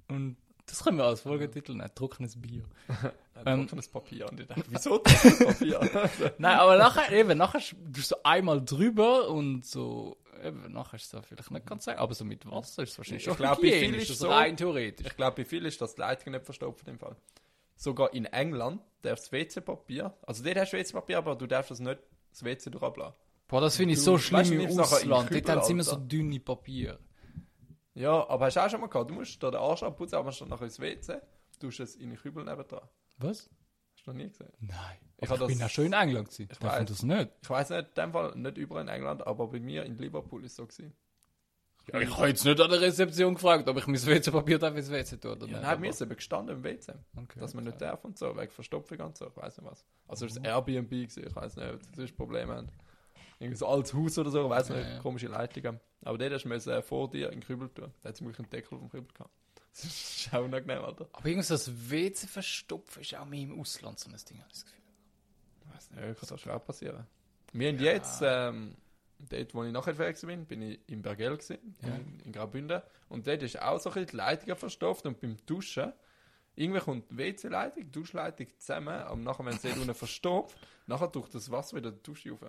Und das können wir als Folgetitel nennen, trockenes Bier. Ein ähm, trockenes Papier. Und ich dachte, wieso trockenes Papier? Nein, aber nachher, eben, nachher sch- du so einmal drüber und so, eben, nachher ist es vielleicht nicht ganz so, aber so mit Wasser ist es wahrscheinlich Ich schon glaub, bei vielen ist also so- rein theoretisch. ich glaube, bei vielen ist das die Leitung nicht verstopft im Fall. Sogar in England darfst du WC-Papier, also dort hast du WC-Papier, aber du darfst das nicht das WC durchablassen. Boah, das finde ich Du- so weißt schlimm du, im Ausland. Dort haben sie immer so dünne Papier. Ja, aber hast du auch schon mal gehabt, du musst da den Arsch abputzen, aber dann nachher ins WC, tust es in den Kübel nebendran. Was? Hast du noch nie gesehen? Nein. Ich Ich, bin ja schon in England gewesen. Ich weiß. das nicht. Ich weiß nicht, in dem Fall nicht überall in England, aber bei mir in Liverpool ist es so gewesen. Ja, ich habe jetzt nicht an der Rezeption gefragt, ob ich mein WC-Papier darf ins WC tun oder Ja, nicht. nein, mir ist eben gestanden im WC, Okay, dass man nicht okay. darf und so, wegen Verstopfung und so, ich weiß nicht was. Also es ist Airbnb gewesen, ich weiß nicht, ob das ist Problem haben. Irgendwie so altes Haus oder so, ich weiß nicht, ja. komische Leitungen. Aber der hast du müssen, äh, vor dir in den Kübel tun. Da hat Glück einen Deckel vom Kübel gehabt. Das ist auch unangenehm, Alter. Aber irgendwie so das WC verstopfen ist auch mehr im Ausland so ein Ding, habe ich das Gefühl. Ich weiß nicht, kann das schon auch passieren. Wir haben jetzt, ähm, dort, wo ich nachher fertig bin, bin ich in Bergell gewesen, Ja. in, in Graubünden. Und dort ist auch so ein bisschen die Leitung verstopft und beim Duschen, irgendwie kommt die WC-Leitung, die Duschleitung zusammen, aber nachher, wenn es dort unten verstopft, nachher durch das Wasser wieder die Dusche rauf.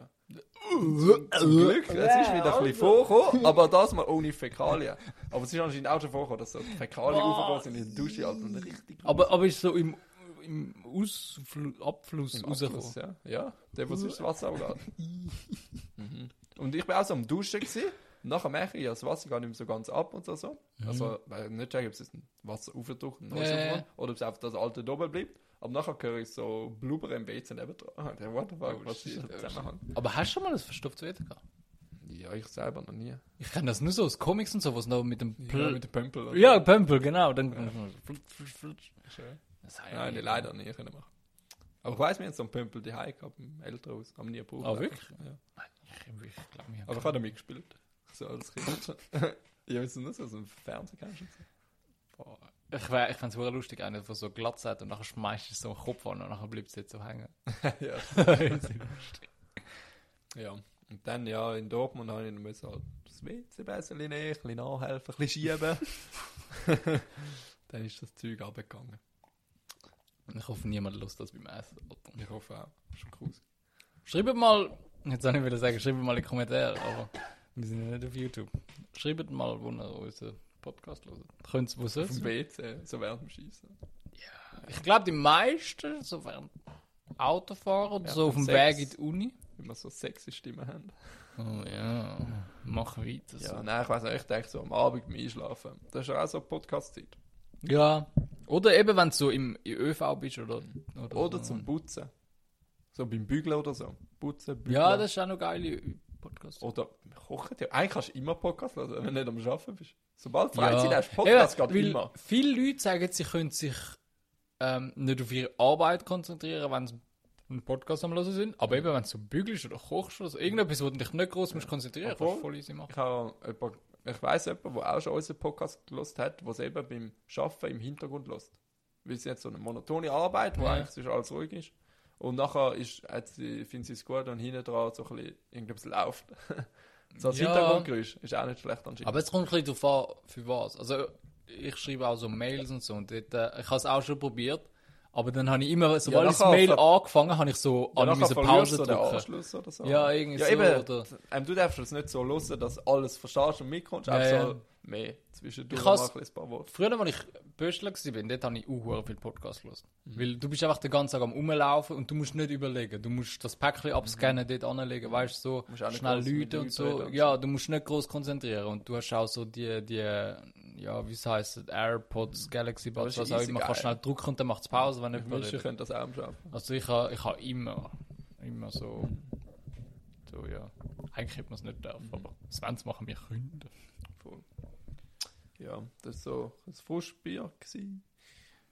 Zum, zum Glück, es ist wieder ein bisschen vorgekommen, aber das mal ohne Fäkalien. Aber es ist anscheinend auch schon vorgekommen, dass so die Fäkalien raufgekommen sind in die Dusche, also richtig Aber, aber ist so im, im Ausflu Abfluss Im rausgekommen. Abfluss, ja. Ja, der, wo sonst das Wasser auch geht. mhm. Und ich bin auch so am Duschen gewesen. Und nachher merke ich, ja, das Wasser geht nicht mehr so ganz ab und so. so. Also, weil ich nicht checken, ob es ein Wasser aufdruckt und neues Ja, ja, aufkommt, oder ob es einfach das alte oben bleibt. Aber nachher höre ich so Blubber im WC neben dran. Der What the fuck, Oh, was ist der oh, Zusammenhang? Aber hast du schon mal ein verstopftes WC gehabt? Ja, ich selber noch nie. Ich kenne das nur so aus Comics und so, was noch mit dem Ja, Pl mit dem Pömpel. Ja. Pömpel, genau. Dann. Schön. Das habe ich Nein, die leider nie können machen. Aber ich weiss, wir haben so einen Pömpel die gehabt, im Elternhaus. Haben nie gebraucht. Ah, wirklich? Ja. Ich, ich glaube, mir. Aber ich habe damit gespielt. So als Kind. ja, weißt du nicht, so aus dem Fernsehen kennst du? Boah, Ich, wär- ich fände es lustig, einer, der so glatt hat und nachher schmeißt du es so einen Kopf an und nachher bleibt es jetzt so hängen. ja. ja. Und dann, ja, in Dortmund habe ich dann müssen halt das WC ein bisschen nehmen, ein bisschen nachhelfen, ein bisschen schieben. dann ist das Zeug abgegangen. Und ich hoffe, niemand Lust das beim Essen. Ich hoffe auch. Schon cool. Schreibt mal, jetzt soll ich wieder sagen, schreibt mal in die Kommentare, aber wir sind ja nicht auf YouTube. Schreibt mal, wo ihr unseren Podcast hört. Könnt Auf sonst? dem WC, so während dem Schießen. Ich glaube, die meisten, so während Autofahren oder Ja, so auf dem. Weg in die Uni. Wenn wir so sexy Stimmen haben. Oh ja, mach weiter. Ja, So. nein, ich weiß nicht, ich denke so am Abend beim Einschlafen. Das ist ja auch so Podcast-Zeit. Ja. Oder eben, wenn du so im, im ÖV bist oder, oder, Oder so. zum Putzen. So beim Bügeln oder so. Putzen, Bügeln. Ja, das ist auch noch geile Podcast. Oder kochen. Ja. Eigentlich kannst du immer Podcast hören, wenn du nicht am Arbeiten bist. Sobald Freizeit Ja. hast, Podcast Eben, geht immer. Viele Leute sagen, sie können sich ähm, nicht auf ihre Arbeit konzentrieren, wenn sie einen Podcast am Hören sind. Aber eben, wenn du so bügelst oder kochst oder so, irgendetwas, wo du dich nicht groß musst konzentrieren musst, kannst du voll easy machen. Ich, habe jemand, ich weiss jemanden, der auch schon unseren Podcast gelost hat, der es eben beim Arbeiten im Hintergrund lässt. Weil sie hat so eine monotone Arbeit, wo Ja. eigentlich alles ruhig ist. Und nachher ist, hat sie, findet sie es gut und hinten dran so ein bisschen irgendetwas läuft. so als Ja. Hintergrundgeräusch ist auch nicht schlecht anscheinend. Aber es kommt ein bisschen darauf an, für was. Also, ich schreibe auch so Mails und so. Und dort, äh, ich habe es auch schon probiert. Aber dann habe ich immer, sobald ich das Mail angefangen habe, ich so ja, an verlierst Pause drücken. Anschluss oder so. Ja, irgendwie ja, so, Eben, oder- ähm, du darfst es nicht so hören, dass alles verstehst und mitkommst. Ja, ja. so mehr zwischendurch Ich mal ein paar Worte. Früher, als ich Böschler war, dort habe ich auch viel Podcast gehört. Mhm. Weil du bist einfach den ganzen Tag am Rumlaufen und du musst nicht überlegen. Du musst das Päckchen abscannen, dort anlegen, weißt du, so Mhm. Schnell Leute und so. und Ja, du musst nicht groß konzentrieren. Und du hast auch so die, die ja, wie es heisst, AirPods, Galaxy Buds, ist was auch immer. Kannst schnell drücken und dann macht es Pause, wenn Ich jemand wünsche, ich könnte das auch Arbeiten. Also ich habe ich ha immer, immer so, so ja. Eigentlich hätte man es nicht dürfen, aber das wollen sie machen wir Kunden. Voll. Ja, das war so ein Frustbier. Gewesen.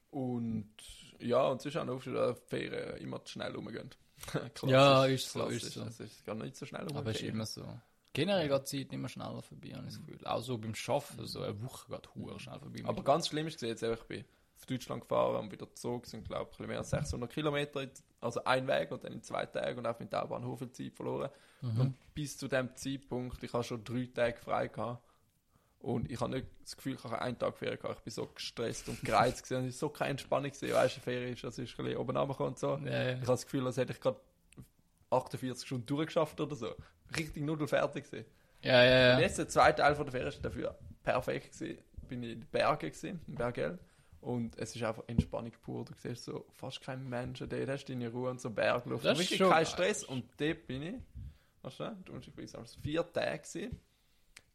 Und ja, und sonst auch noch auf der Ferien immer zu schnell rumgehen. Ja, ist so, ist so. Es ist gar nicht so schnell Aber es ist rumgehen. immer so. Generell geht die Zeit immer schneller vorbei, habe ich das Gefühl. Auch so beim Arbeiten, so eine Woche geht hure schnell vorbei. Aber ganz schlimm ist jetzt, ich bin auf Deutschland gefahren und wieder zurück, sind glaube ich mehr als 600 Kilometer, also ein Weg und dann in zwei Tagen und auch mit der Bahn viel Zeit verloren. Und bis zu dem Zeitpunkt, ich habe schon drei Tage frei gehabt und ich habe nicht das Gefühl, ich habe einen Tag Ferien gehabt. Ich bin so gestresst und gereizt gewesen. Es ist so keine Entspannung gewesen. Weißt du, Ferien ist, das ist ein bisschen oben runtergekommen und so. Ja, ja. Ich habe das Gefühl, als hätte ich gerade 48 Stunden durchgeschafft oder so. Richtig nudelfertig gewesen. Ja, ja, Und ja. jetzt der zweite Teil von der Ferien ist dafür perfekt gewesen. Bin ich in den Bergen gewesen, in Bergell. Und es ist einfach Entspannung pur. Du siehst so fast keinen Menschen dort, hast deine Ruhe und so Bergluft. Das Und schon kein. Stress. Und dort bin ich, weißt du, du musst bis also vier Tage gewesen.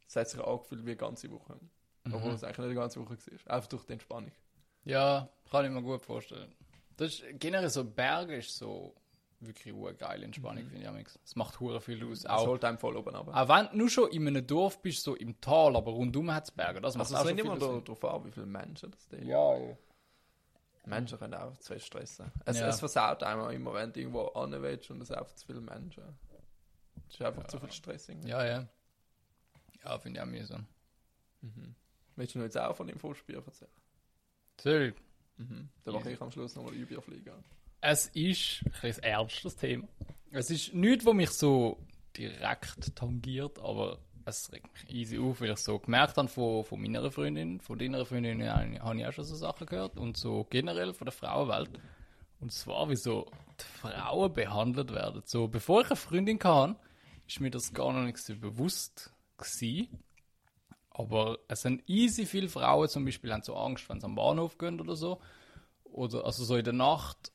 Das hat sich angefühlt wie eine ganze Woche. Obwohl es eigentlich nicht eine ganze Woche war. Einfach durch die Entspannung. Ja, kann ich mir gut vorstellen. Das ist, generell so Berge ist so wirklich eine geile Entspannung, finde ich. amigs. Es macht hure viel aus. Es Auch, holt einem voll oben runter. auch wenn du nur schon in einem Dorf bist, so im Tal, aber rundum hat es Berge. Das macht Also auch es schon kommt immer darauf an, wie viele Menschen das da Ja, ja. Menschen können auch zu viel stressen. Es, Ja. es versaut einem immer, wenn du irgendwo an willst und es sind einfach zu viele Menschen. Es ist einfach zu viel Stress. irgendwie. Ja, ja. Ja, finde ich auch mühsam. Mhm. Willst du noch jetzt auch von dem Vorspiel erzählen? Sorry. Mhm. Dann mache ich am Schluss nochmal Überfliegen. Es ist ein ernstes Thema. Es ist nichts, was mich so direkt tangiert, aber es regt mich easy auf, weil ich so gemerkt habe von, von meiner Freundin, von deiner Freundin habe ich- auch schon so Sachen gehört und so generell von der Frauenwelt. Und zwar, wie so die Frauen behandelt werden. So, bevor ich eine Freundin hatte, ist mir das gar noch nicht so bewusst gewesen. Aber es sind easy viele Frauen zum Beispiel haben so Angst, wenn sie am Bahnhof gehen oder so. Oder also so in der Nacht,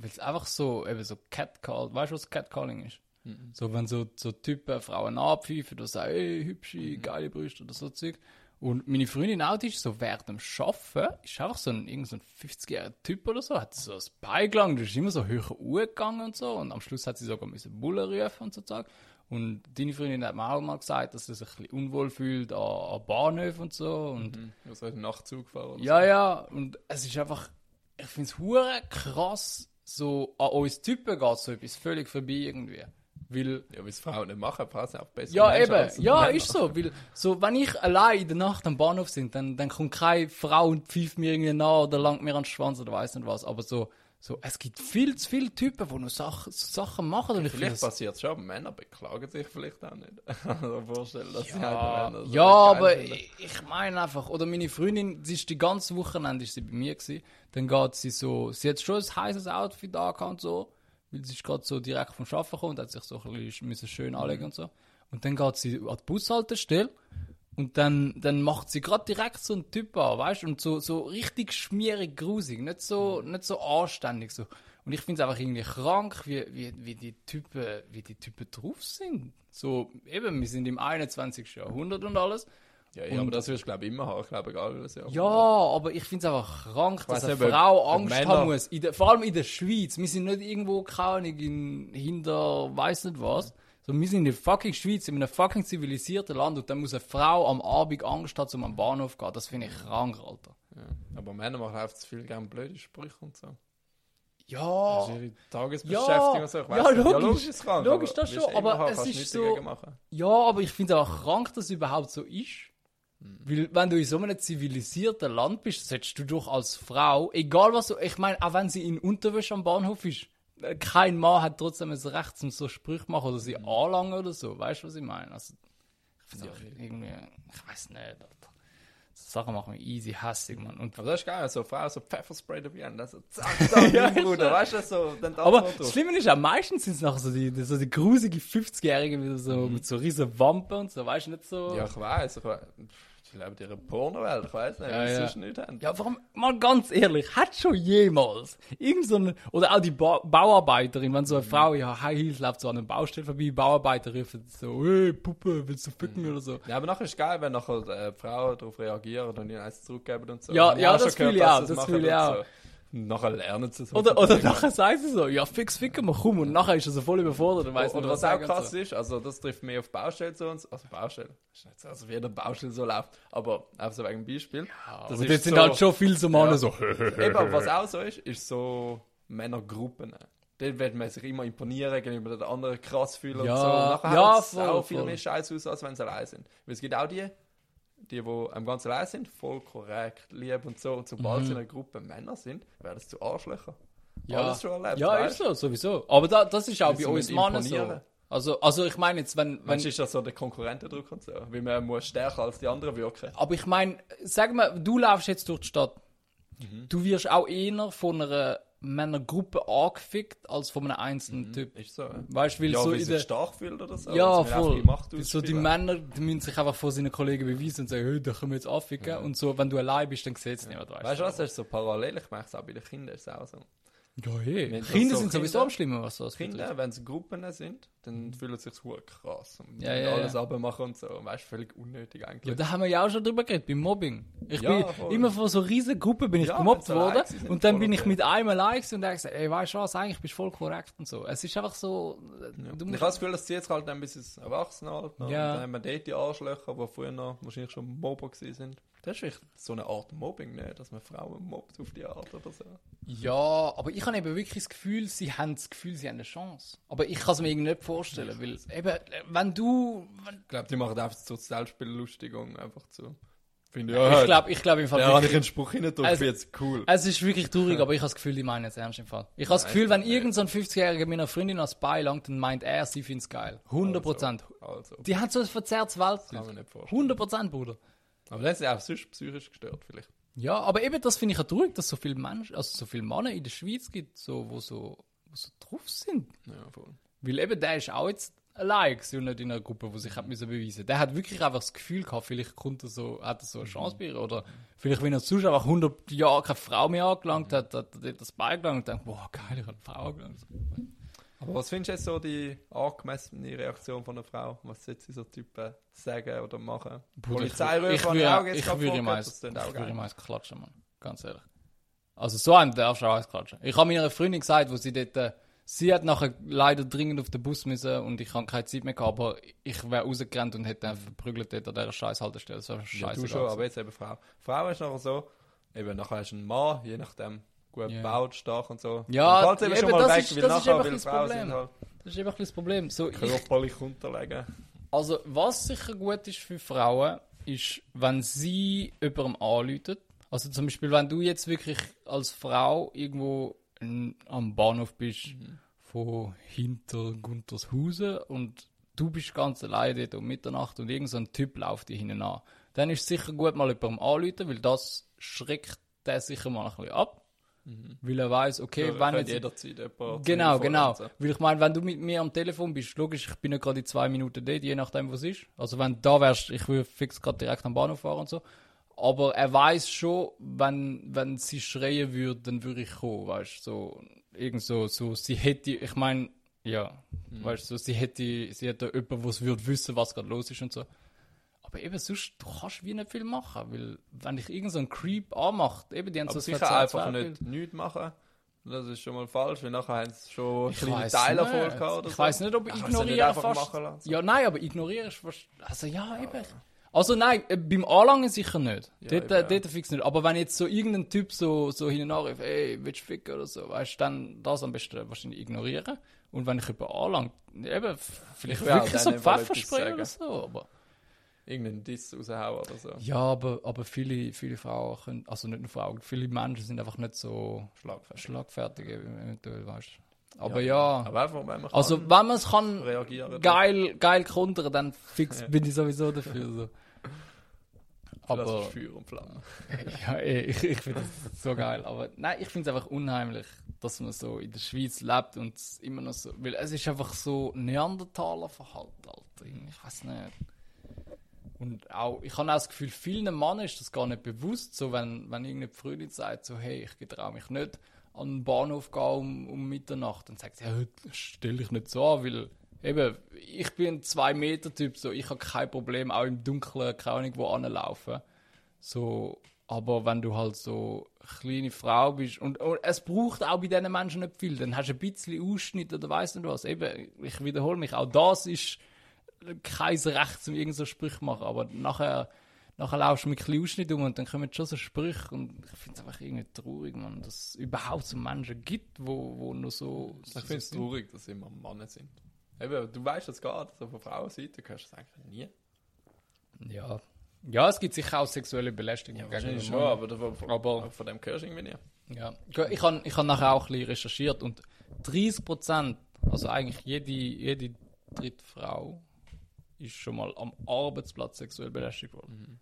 weil es einfach so, eben so Catcall, weißt du, was Catcalling ist? So, wenn so, so Typen Frauen abpfeifen oder sagen, ey, hübsche, geile Brüste oder so Zeug. Und meine Freundin auch, die ist so während dem Arbeiten, ist einfach so ein, irgend so ein 50-jähriger Typ oder so, hat so das Bein gelangt, ist immer so höher hochgegangen und so. Und am Schluss hat sie sogar müssen Bullen rufen und so Zeug. Und deine Freundin hat mir auch mal gesagt, dass sie sich ein bisschen unwohl fühlt an, an Bahnhöfen und so. Und Mhm. Also den Nachtzug fahren ja, ja, und es ist einfach, ich finde es krass, so an uns Typen geht so etwas völlig vorbei irgendwie. Weil, Ja, wie es Frauen nicht machen, sind auch besser. ja, Menschen eben, ja, Männer. ist so. Weil, so, wenn ich allein in der Nacht am Bahnhof bin, dann, dann kommt keine Frau und pfeift mir irgendwie nach oder langt mir an den Schwanz oder weiß nicht was. Aber so, so, es gibt viel zu viele Typen, die noch Sachen, Sachen machen. Und Vielleicht passiert es schon, aber Männer beklagen sich vielleicht auch nicht. also vorstellen, dass sie Ja, halt Männer so ja aber ich, ich meine einfach, oder meine Freundin, sie ist die ganze Wochenende ist sie bei mir gewesen, dann geht sie so, sie hat schon ein heißes Outfit angehabt und so, weil sie ist gerade so direkt vom Arbeiten gekommen und hat sich so ein bisschen müssen schön anlegen und so. Und dann geht sie an die Bushaltestelle und dann, dann macht sie gerade direkt so einen Typ an, weißt du, und so, so richtig schmierig, grusig, nicht so, nicht so anständig so. Und ich finde es einfach irgendwie krank, wie, wie, wie, die Typen, wie die Typen drauf sind. So, eben, wir sind im 21. Jahrhundert und alles. Ja, ja und- aber das wirst du, glaube ich, immer haben. Ich glaube, egal was ja. Ja, aber ich finde es einfach krank, dass eine Frau Angst Männer- haben muss. Der, vor allem in der Schweiz. Wir sind nicht irgendwo, keine Ahnung, hinter, weiß nicht was. So, wir sind in der fucking Schweiz, in einem fucking zivilisierten Land und dann muss eine Frau am Abend Angst haben, um am Bahnhof zu gehen. Das finde ich krank, Alter. Ja. Aber Männer machen einfach zu viel gerne blöde Sprüche und so. Ja, Das ist ihre Tagesbeschäftigung und so. Ich ja, weiss nicht. logisch. ist krank. Logisch, aber das schon, aber es ist so-. Ja, aber ich finde es auch krank, dass es überhaupt so ist. Hm. Weil, wenn du in so einem zivilisierten Land bist, solltest du doch als Frau, egal was du, ich meine, auch wenn sie in Unterwäsche am Bahnhof ist, kein Mann hat trotzdem das Recht, zum so Sprüche machen oder sie anlangen oder so. Weißt du, was ich meine? Also, ich finde auch irgendwie, ich weiß nicht, Alter. So Sachen machen mich easy hässig, Mann. Und, das ist geil, so Frau, so Pfefferspray dabei haben, so zack, zack, Ja, Bruder, weißt du, so, dann tanzt aber man das. Schlimme ist auch, meistens sind es nachher so die, so die grusige 50-Jährigen mit so, mit so riesen Wampen und so, weißt du, nicht so. Mhm. Ja, ich weiß, ich weiss. Die leben in ihrer Pornowelt, ich weiß nicht, Ja, wie sie ja. sonst nicht haben. Ja, warum, mal ganz ehrlich, hat schon jemals irgend so eine, oder auch die ba Bauarbeiterin, wenn so eine Frau in High Heels läuft, so an einer Baustelle vorbei, Bauarbeiter rufen so, hey, Puppe, willst du ficken oder so. Ja, aber nachher ist es geil, wenn nachher äh, die Frauen darauf reagieren und ihnen eins zurückgeben und so. Ja, ja, das fühle ich auch, sie das fühle ich auch. So. Nachher lernen sie es. Oder, oder nachher sagt sie so, ja, fix, ficken wir, komm, und nachher ist er so voll überfordert und weiss Oder nicht, was auch sagen und krass so. ist, also das trifft mehr auf Baustellen so und so. Also Baustelle, ist nicht so, als ob jeder Baustelle so läuft, aber einfach so wegen Beispiel. Aber das dort ist sind so- halt schon viele so Männer Ja. so, Eben, aber was auch so ist, ist so Männergruppen. Dort wird man sich immer imponieren gegenüber den anderen krass fühlen Ja, und so. Und nachher ja, voll, auch viel voll. mehr Scheiß aus, als wenn sie allein sind. Weil es gibt auch die, die, die am ganz allein sind, voll korrekt, lieb und so. Und sobald sie in einer Gruppe Männer sind, werden es zu Arschlöchern. Mhm. Ja, Alles schon erlebt, ja weißt ist so, sowieso. Aber da, das ist auch Weil bei uns Männern so. Also, also ich meine jetzt, wenn, wenn ist das so der Konkurrentendruck und so. Weil man muss stärker als die anderen wirken. Aber ich meine, sag mal, du laufst jetzt durch die Stadt. Mhm. Du wirst auch eher von einer Männergruppe angefickt als von einem einzelnen Typ. Ist so. Ja, Weißt du, weil Mhm. ja so in der. stark fühlt oder so. Ja, einfach voll. die so die. Männer, die müssen sich einfach vor seinen Kollegen beweisen und sagen, hey, da können wir jetzt anficken. Und so, wenn du allein bist, dann sieht es niemand, weißt Weißt du was, das ist so parallel, ich merke es auch bei den Kindern, ist es auch so. Ja, hey. Kinder so sind sowieso Kinder- am Schlimmen, was das Kinder, wenn sie Gruppen sind, dann fühlen sie sich hure krass und Ja, ja, alles ja. abmachen und so. Weißt du, völlig unnötig Ja, eigentlich. da haben wir ja auch schon drüber geredet, beim Mobbing. Ich Ja, bin voll. immer von so riesen Gruppen bin ich Ja, gemobbt worden und dann bin ich mit einem gewesen und gesagt, ey, weißt du was, eigentlich bist du voll korrekt und so. Es ist einfach so, Ja. du ich habe das Gefühl, das zieht sich halt dann bis ins Erwachsenenalter. Ja. Und dann haben wir dort die Arschlöcher, die früher noch wahrscheinlich schon Mobber gewesen sind. Das ist vielleicht so eine Art Mobbing, ne? dass man Frauen mobbt auf die Art oder so. Ja, aber ich habe eben wirklich das Gefühl, sie haben das Gefühl, sie haben eine Chance. Aber ich kann es mir irgendwie nicht vorstellen, weil eben, wenn du, wenn, Ich glaube, die machen einfach so Selbstbelustigung einfach zu. Finde ich glaube, ich glaube im Fall Da habe ich einen Spruch rein Also- also, jetzt cool. es ist wirklich traurig, aber ich habe das Gefühl, die meinen es ernst im Fall. Ich habe das Gefühl, wenn nein. irgend so ein 50-Jähriger meiner Freundin als beilangt, dann meint er, sie findet es geil. 100 Prozent. Also, Die hat so ein verzerrtes Weltbild. man nicht vorstellen. 100 Prozent, Bruder. Aber dann sind sie auch sonst psychisch gestört vielleicht. Ja, aber eben das finde ich auch traurig, dass es so viele Menschen, also so viele Männer in der Schweiz gibt, so, wo, so, wo so drauf sind. Ja, voll. Weil eben der ist auch jetzt allein und nicht in einer Gruppe, wo sich hat müssen beweisen. Der hat wirklich einfach das Gefühl gehabt, vielleicht kommt er so, hat er so eine Chance bei ihr. Oder vielleicht, wenn er Zuschauer einfach 100 Jahre keine Frau mehr angelangt hat, hat er das beigelangt und denkt, boah, geil, ich habe eine Frau angelangt. Aber was findest du jetzt so die angemessene Reaktion von einer Frau? Was sollte sie so Typen sagen oder machen? Polizeirufe ich, würde- ich ich ihm eins klatschen, Mann. Ganz ehrlich. Also so einem darfst du auch eins klatschen. Ich habe meiner Freundin gesagt, wo sie dort, äh, sie hat nachher leider dringend auf den Bus müssen und ich habe keine Zeit mehr gehabt, aber ich wäre rausgerannt und hätte einfach verprügelt dort an dieser scheiß Haltestelle. Das Ja, scheiße. du schon, aber jetzt eben Frau. Frau ist nachher so, eben nachher hast du einen Mann, je nachdem, gut Ja. gebaut, stark und so. Ja, Dann fällt's eben schon mal das weg, ist- weil das ist nachher, das Frauen Problem. sind halt Das ist einfach das Problem. So, ich, Körperlich unterlegen. also, was sicher gut ist für Frauen, ist, wenn sie jemandem anrufen. Also zum Beispiel, wenn du jetzt wirklich als Frau irgendwo am Bahnhof bist, von hinter Guntershausen und du bist ganz alleine dort um Mitternacht und irgend so ein Typ läuft dir hinten an, dann ist es sicher gut, mal jemandem anrufen, weil das schreckt der sicher mal ein bisschen ab. Weil er weiß, okay, Ja, wenn jetzt jederzeit jemand Genau, genau. Weil ich meine, wenn du mit mir am Telefon bist, logisch, ich bin ja gerade in zwei Minuten dort, je nachdem, was ist. Also wenn du da wärst, ich würde fix gerade direkt am Bahnhof fahren und so. Aber er weiß schon, wenn, wenn sie schreien würde, dann würde ich kommen, weißt du, so, irgend so, so, sie hätte, ich meine, ja, Mhm. weißt du, so, sie hätte, sie hätte jemanden, der würde wissen, was gerade los ist und so. Aber eben sonst, du kannst wie nicht viel machen, weil, wenn dich irgend so ein Creep anmacht, eben, die haben Aber so sicher einfach nicht nichts machen. Das ist schon mal falsch, weil nachher haben sie schon Ich kleine weiss Teilerfolg nicht. gehabt oder Ich so. weiß nicht, ob Ja, ignorieren einfach fast. Ja, nein, aber ignorieren ist fast. Also ja, eben. Also nein, äh, beim Anlangen sicher nicht. Ja, dort, eben, äh, ja. dort fix nicht. Aber wenn jetzt so irgendein Typ so, so hinten anruft, ey, willst du ficken oder so, weißt du, dann das am besten wahrscheinlich ignorieren. Und wenn ich jemanden anlange, eben, vielleicht Ich wirklich so Pfefferspray oder so, aber. Irgendeinen Diss raushauen oder so. Ja, aber, aber viele, viele Frauen können, also nicht nur Frauen, viele Menschen sind einfach nicht so Schlagfertig. schlagfertig, eventuell, weißt du. Aber ja. Aber einfach, wenn man Also, wenn man es kann, reagieren. geil, geil kontern, dann fix bin ich sowieso dafür. So. Aber Aber das ist Feuer und Flamme. ja, ich, ich finde das so geil. Aber nein, ich finde es einfach unheimlich, dass man so in der Schweiz lebt und es immer noch so. Weil es ist einfach so Neandertaler-Verhalten, Alter. Ich weiß nicht. Und auch, ich habe auch das Gefühl, vielen Männern ist das gar nicht bewusst, so wenn, wenn irgendeine Freundin sagt, so, hey, ich getraue mich nicht an den Bahnhof gehen um, um Mitternacht, dann sagt ja, stell dich nicht so an, weil eben, ich bin ein 2-Meter-Typ, so, ich habe kein Problem, auch im Dunkeln, keine Ahnung, wo anlaufen. So, aber wenn du halt so eine kleine Frau bist und, und es braucht auch bei diesen Menschen nicht viel, dann hast du ein bisschen Ausschnitt oder weiss nicht was. Eben, ich wiederhole mich, auch das ist kein Recht, um irgend so Sprüche zu machen, aber nachher, nachher laufst du mit Ausschnitt um und dann kommen schon so Sprüche und ich finde es einfach irgendwie traurig, man, dass es überhaupt so Menschen gibt, wo, wo nur so... Ich finde es traurig, dass immer Männer sind. Eben, du weißt das gar nicht, so von Frauenseite hörst du das eigentlich nie. Ja. ja, es gibt sicher auch sexuelle Belästigung. wahrscheinlich gegenüber schon, aber davon, Aber- von dem hörst du irgendwie nie. Ja, ich habe ich hab nachher auch ein bisschen recherchiert und 30 Prozent, also eigentlich jede, jede dritte Frau, ist schon mal am Arbeitsplatz sexuell belästigt worden.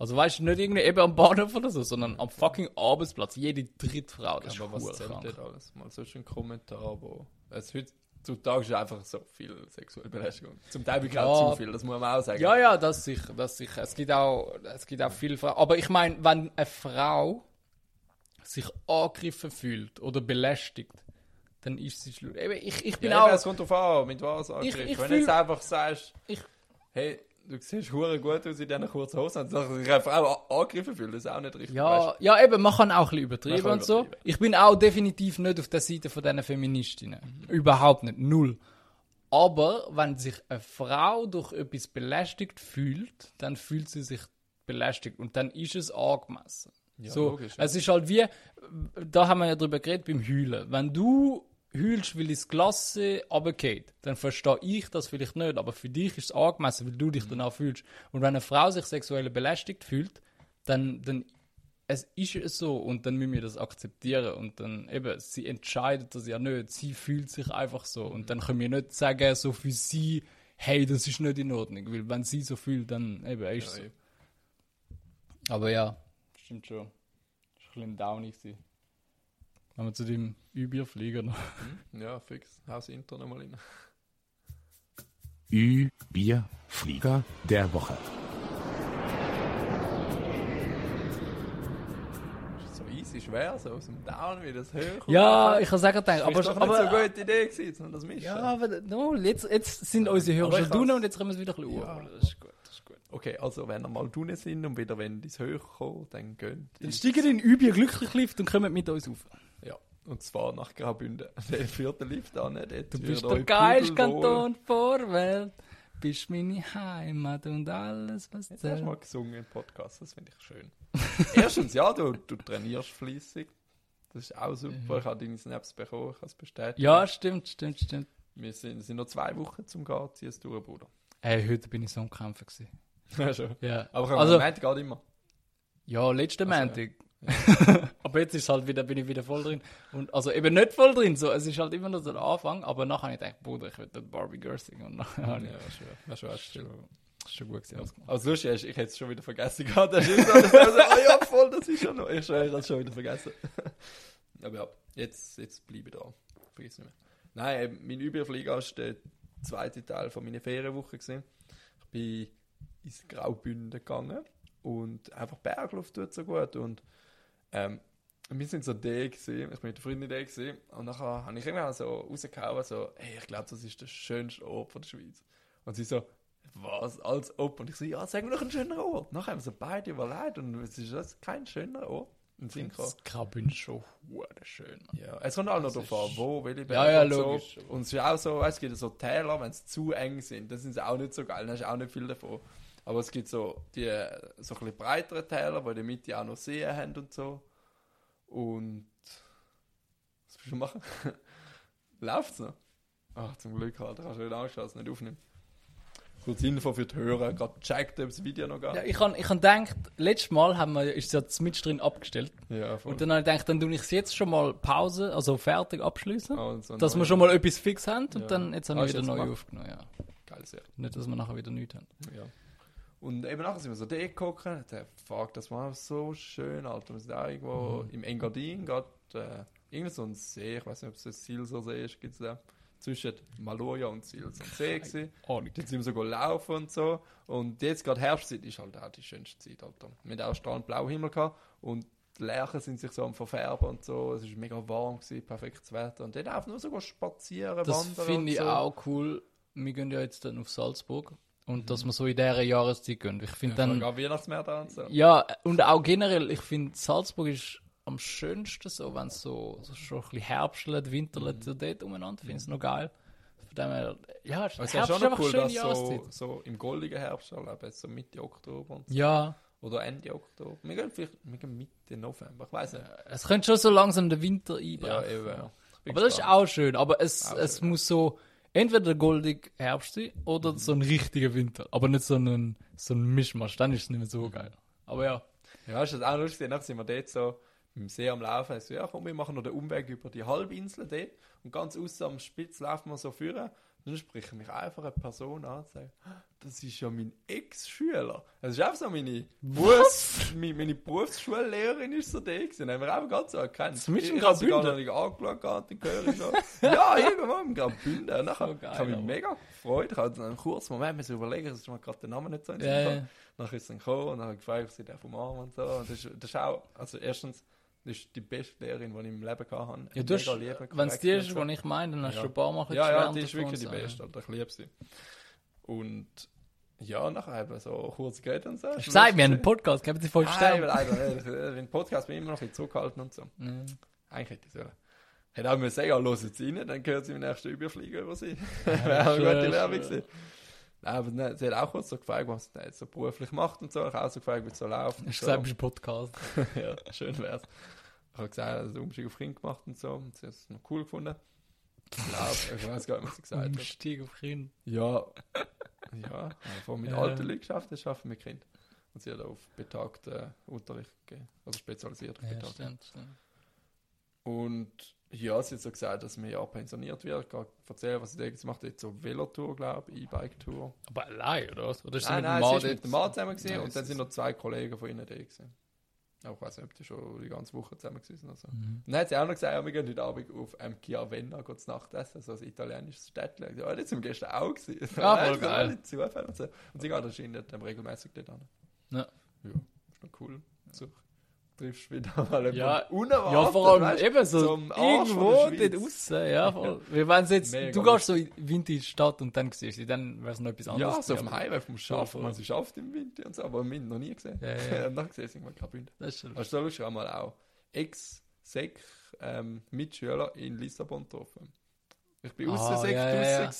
Also weißt du, nicht irgendwie eben am Bahnhof oder so, sondern am fucking Arbeitsplatz. Jede dritte Frau, das ist aber was verdammt zählt dort alles? Mal so ein Kommentar, wo... Es heutzutage ist einfach so viel sexuelle Belästigung. Zum Teil wirklich Ja. auch zu viel, das muss man auch sagen. Ja, ja, das sicher, das sicher. Es gibt auch, es gibt auch viele Frauen. Aber ich meine, wenn eine Frau sich angegriffen fühlt oder belästigt, dann ist sie schlimm. Ich, ich bin ja, auch... eben, es kommt drauf an, mit was angegriffen. ich Wenn fühl- du jetzt einfach sagst, Ich- hey, du siehst hure gut aus in diesen kurzen Hosen, und sich eine Frau a- angegriffen fühlt, das ist auch nicht richtig. Ja, ja, eben, man kann auch ein bisschen übertrieben und so. übertreiben. Ich bin auch definitiv nicht auf der Seite von diesen Feministinnen. Überhaupt nicht. Null. Aber wenn sich eine Frau durch etwas belästigt fühlt, dann fühlt sie sich belästigt und dann ist es angemessen. Ja, so, logisch, ja. Es ist halt wie, da haben wir ja drüber geredet beim Heulen. Wenn du heulst, weil ins Klasse runtergeht, dann verstehe ich das vielleicht nicht, aber für dich ist es angemessen, weil du dich Mhm. danach fühlst. Und wenn eine Frau sich sexuell belästigt fühlt, dann, dann es ist es so und dann müssen wir das akzeptieren und dann eben, sie entscheidet das ja nicht, sie fühlt sich einfach so und dann können wir nicht sagen, so für sie, hey, das ist nicht in Ordnung, weil wenn sie so fühlt, dann eben ist es Ja, so. eben. Aber ja, stimmt schon. Das war ein bisschen downy. gewesen. Wenn wir zu dem Ubier fliegen. Ja, fix. Haus Intro nochmal rein. Ü, Bier, Flieger der Woche. So easy schwer, so aus dem Down wie das hoch. Ja, ich habe sagen gedacht, aber aber, ist doch aber, nicht so eine gute Idee gewesen, sondern das mischen. ja, aber no, jetzt, jetzt sind unsere Hörer schon has- und jetzt können wir es wieder ein bisschen Ja. Das ist gut, das ist gut. Okay, also wenn ihr mal drinnen sind und wieder wenn ins Hoch kommen, dann gönnt. Dann steigen in den Ubier glücklich Lift und kommen mit uns auf. Ja, und zwar nach Graubünden. Der führt den Lift an. Du bist der geilste. Kanton vor Welt. Bist meine Heimat und alles, was Jetzt hast zählt. du mal gesungen im Podcast, das finde ich schön. Erstens, ja, du, du trainierst fließig. Das ist auch super. Ich habe deine Snaps bekommen, ich habe es bestätigt. Ja, stimmt, stimmt, stimmt. Wir sind, sind noch zwei Wochen zum Gehen, zieh es durch, Bruder. Ey, heute bin ich so am Kämpfen gewesen. Ja, schon. Ja. Aber also, am Montag geht immer. ja, letzten Also, Montag. Aber jetzt ist halt wieder, bin ich wieder voll drin. Und, also eben nicht voll drin, so, es ist halt immer noch so der Anfang, aber nachher habe ich gedacht, Bruder, ich will dort Barbie Girl singen. Und nachher Ja. Ja, schon, das still. schon, das ist schon gut gewesen. Das Lustige ist, ich hätte es schon wieder vergessen gehabt. Das ist so, dass so, ah ja, voll, das ist schon noch. Ich schwöre, ich habe es schon wieder vergessen. Aber ja, jetzt, jetzt bleibe ich da. Vergiss nicht mehr. Nein, mein Überflieger war der zweite Teil von meiner Ferienwoche. Gewesen. Ich bin ins Graubünden gegangen und einfach Bergluft tut so gut. Und ähm, wir sind so da gewesen, ich bin mit der Freundin da gewesen, und nachher habe ich irgendwann so rausgehauen, so, hey, ich glaube, das ist der schönste Ort von der Schweiz. Und sie so, was, als ob? Und ich so, ja, sag mir doch einen schönen Ort. Nachher haben sie beide überlegt und es ist das kein schöner Ort. Das Graubünden schon hure schön. Ja, es kommt auch noch darauf an, ist- wo, welche Ja, ja, und logisch. So. Und es ist auch so, weißt, es gibt so Täler, wenn sie zu eng sind, dann sind sie auch nicht so geil, dann hast du auch nicht viel davon. Aber es gibt so die so ein bisschen breitere Täler, die in der Mitte auch noch Seen haben und so. Und was willst du machen? Läuft's noch? Ach, zum Glück halt, da kannst du nicht Angst haben, dass es nicht aufnimmt. Kurz Info für die Hörer, gerade gecheckt, ob das Video noch geht. Ja, ich habe ich hab gedacht, letztes Mal haben wir, ist es ja mit drin abgestellt. Ja, voll. Und dann habe ich gedacht, dann tue ich es jetzt schon mal Pause, also fertig abschließen. Ah, und so dass wir schon mal etwas fix haben und Ja. dann jetzt haben Ah, wir ist wieder neu aufgenommen. Ja. Geil, sehr. Nicht, dass wir nachher wieder nichts haben. Ja. Und eben nachher sind wir so da geguckt, der fuck, das war so schön, Alter. Wir sind auch irgendwo Mhm. im Engadin, gerade äh, irgend so ein See, ich weiß nicht, ob es ein Silser See ist, gibt es da. Zwischen Maloja und Sil, so ein See gewesen. Dort sind wir so laufen und so. Und jetzt gerade Herbstzeit ist halt auch die schönste Zeit, Alter. Wir hatten auch strahlend blauen Himmel gehabt und die Lärchen sind sich so am Verfärben und so. Es war mega warm, gewesen, perfektes Wetter. Und dort einfach nur so spazieren, das wandern finde und ich so. auch cool. Wir gehen ja jetzt dann auf Salzburg und dass wir so in dieser Jahreszeit gehen. Ich finde Ja, dann, dann Weihnachtsmärkte und so. ja, und auch generell, ich finde Salzburg ist am schönsten so, wenn es so, so schon ein bisschen herbstelt, winterlet, Mhm. so dort umeinander, finde ich es noch geil. Von dem her, ja, es ist schon einfach cool, schöne so, Jahreszeit. so im goldigen Herbst erleben, so Mitte Oktober und so. Ja, oder Ende Oktober. Wir gehen vielleicht wir gehen Mitte November, ich weiß nicht. es könnte schon so langsam der Winter Ja, einbrechen. eben. Ja. Ich bin Aber das ist auch schön. Aber es, Auch es schön, muss so entweder der goldige Herbst oder so ein richtiger Winter. Aber nicht so ein, so Mischmasch. Dann ist es nicht mehr so geil. Aber ja. Ja, ist das auch lustig. Dann sind wir dort so im See am Laufen. So, ja, komm, wir machen noch den Umweg über die Halbinsel dort. Und ganz außen am Spitz laufen wir so führen. Dann spricht mich einfach eine Person an und sagt, das ist ja mein Ex-Schüler. Das ist einfach so meine, Berufs meine, meine Berufsschullehrerin ist so da gewesen. Dann haben wir einfach ganz so erkannt. Das ist im ich habe Graubünden? nicht angeschaut, dann höre ich schon. ja, irgendwann im Graubünden. Und Nachher, So geil, ich habe mich mega gefreut. Ich habe dann einen kurzen Moment müssen überlegen, dass ich mir gerade den Namen nicht so in den kam. ja. Dann ist es dann gekommen und dann habe ich gefragt, ob sie den vom Arm und so. Und das das ist auch, also erstens, das ist die beste Lehrerin, die ich im Leben habe. ja du hast, wenn es die ist, so. die ich meine, dann hast Ja. du ein paar Mal Ja, ja, die ist wirklich die beste, Alter, ich liebe sie. Und ja, nachher haben wir so kurz geredet und so. Ja. Sag mir einen Podcast, geben Sie voll Nein, leider. Im Podcast bin ich immer noch ein bisschen und so. Ja. Eigentlich hätte ich sollen. Hätte auch müssen sagen, ja, los jetzt rein, dann gehört sie im nächsten Überflieger über sie. Ja, Wäre eine gute Werbung gewesen. Nein, aber ne, sie hat auch kurz so gefragt, was sie so beruflich macht und so. Ich habe auch so gefragt, wie es so läuft. Hast du gesagt, bist ein Podcast. ja, schön wär's. Ich habe gesagt, also den Umstieg auf Kind gemacht und so. Und sie hat es noch cool gefunden. Ich glaube, ich weiß gar nicht, was sie gesagt hat. Umstieg auf Kind. Ja, ja, einfach mit Ja. alten Leuten geschafft, das schaffen wir Kind. Und sie hat auf betagten Unterricht gegeben, also spezialisiert auf Ja, betagten. stimmt. stimmt. Und ja, sie hat so gesagt, dass mir ja pensioniert wird. Ich kann erzählen, was sie jetzt macht. Jetzt so Velotour, glaube ich, E-Bike-Tour. Aber allein, oder was? Oder ist Nein, nein, sie ist mit dem Mann zusammen gewesen, Ja, und dann sind noch zwei Kollegen von ihnen da gewesen. Auch ich weiß nicht, ob die schon die ganze Woche zusammen gewesen sind. Also. Mhm. Dann hat sie auch noch gesagt, ja, wir gehen heute Abend auf ähm, Chiavenna zu Nachtessen, so ein italienisches Städtchen. Ja, das sind wir gestern auch gewesen. Ah, Nein, voll geil. Und, so. und sie geht anscheinend regelmäßig dort an. Ja. Ja, ist noch cool. So, triffst wieder mal Ja, jemanden unerwartet. Ja, vor allem weißt eben so irgendwo dort raus. Ja, voll. Wenn sie jetzt, Mega du gehst so in Winter in die Stadt und dann siehst du dann wäre es noch etwas anderes. Ja, so auf dem Highway vom voll. Man sie schafft im Winter und so, aber wir haben noch nie gesehen. Ja, ja. und dann gesehen sie irgendwann Graubünden. Das ist schon Hast du lustig einmal auch Ex-Sek ähm, Mitschüler in Lissabon getroffen. Ich bin Ah, außen Sek ja, ja, ja.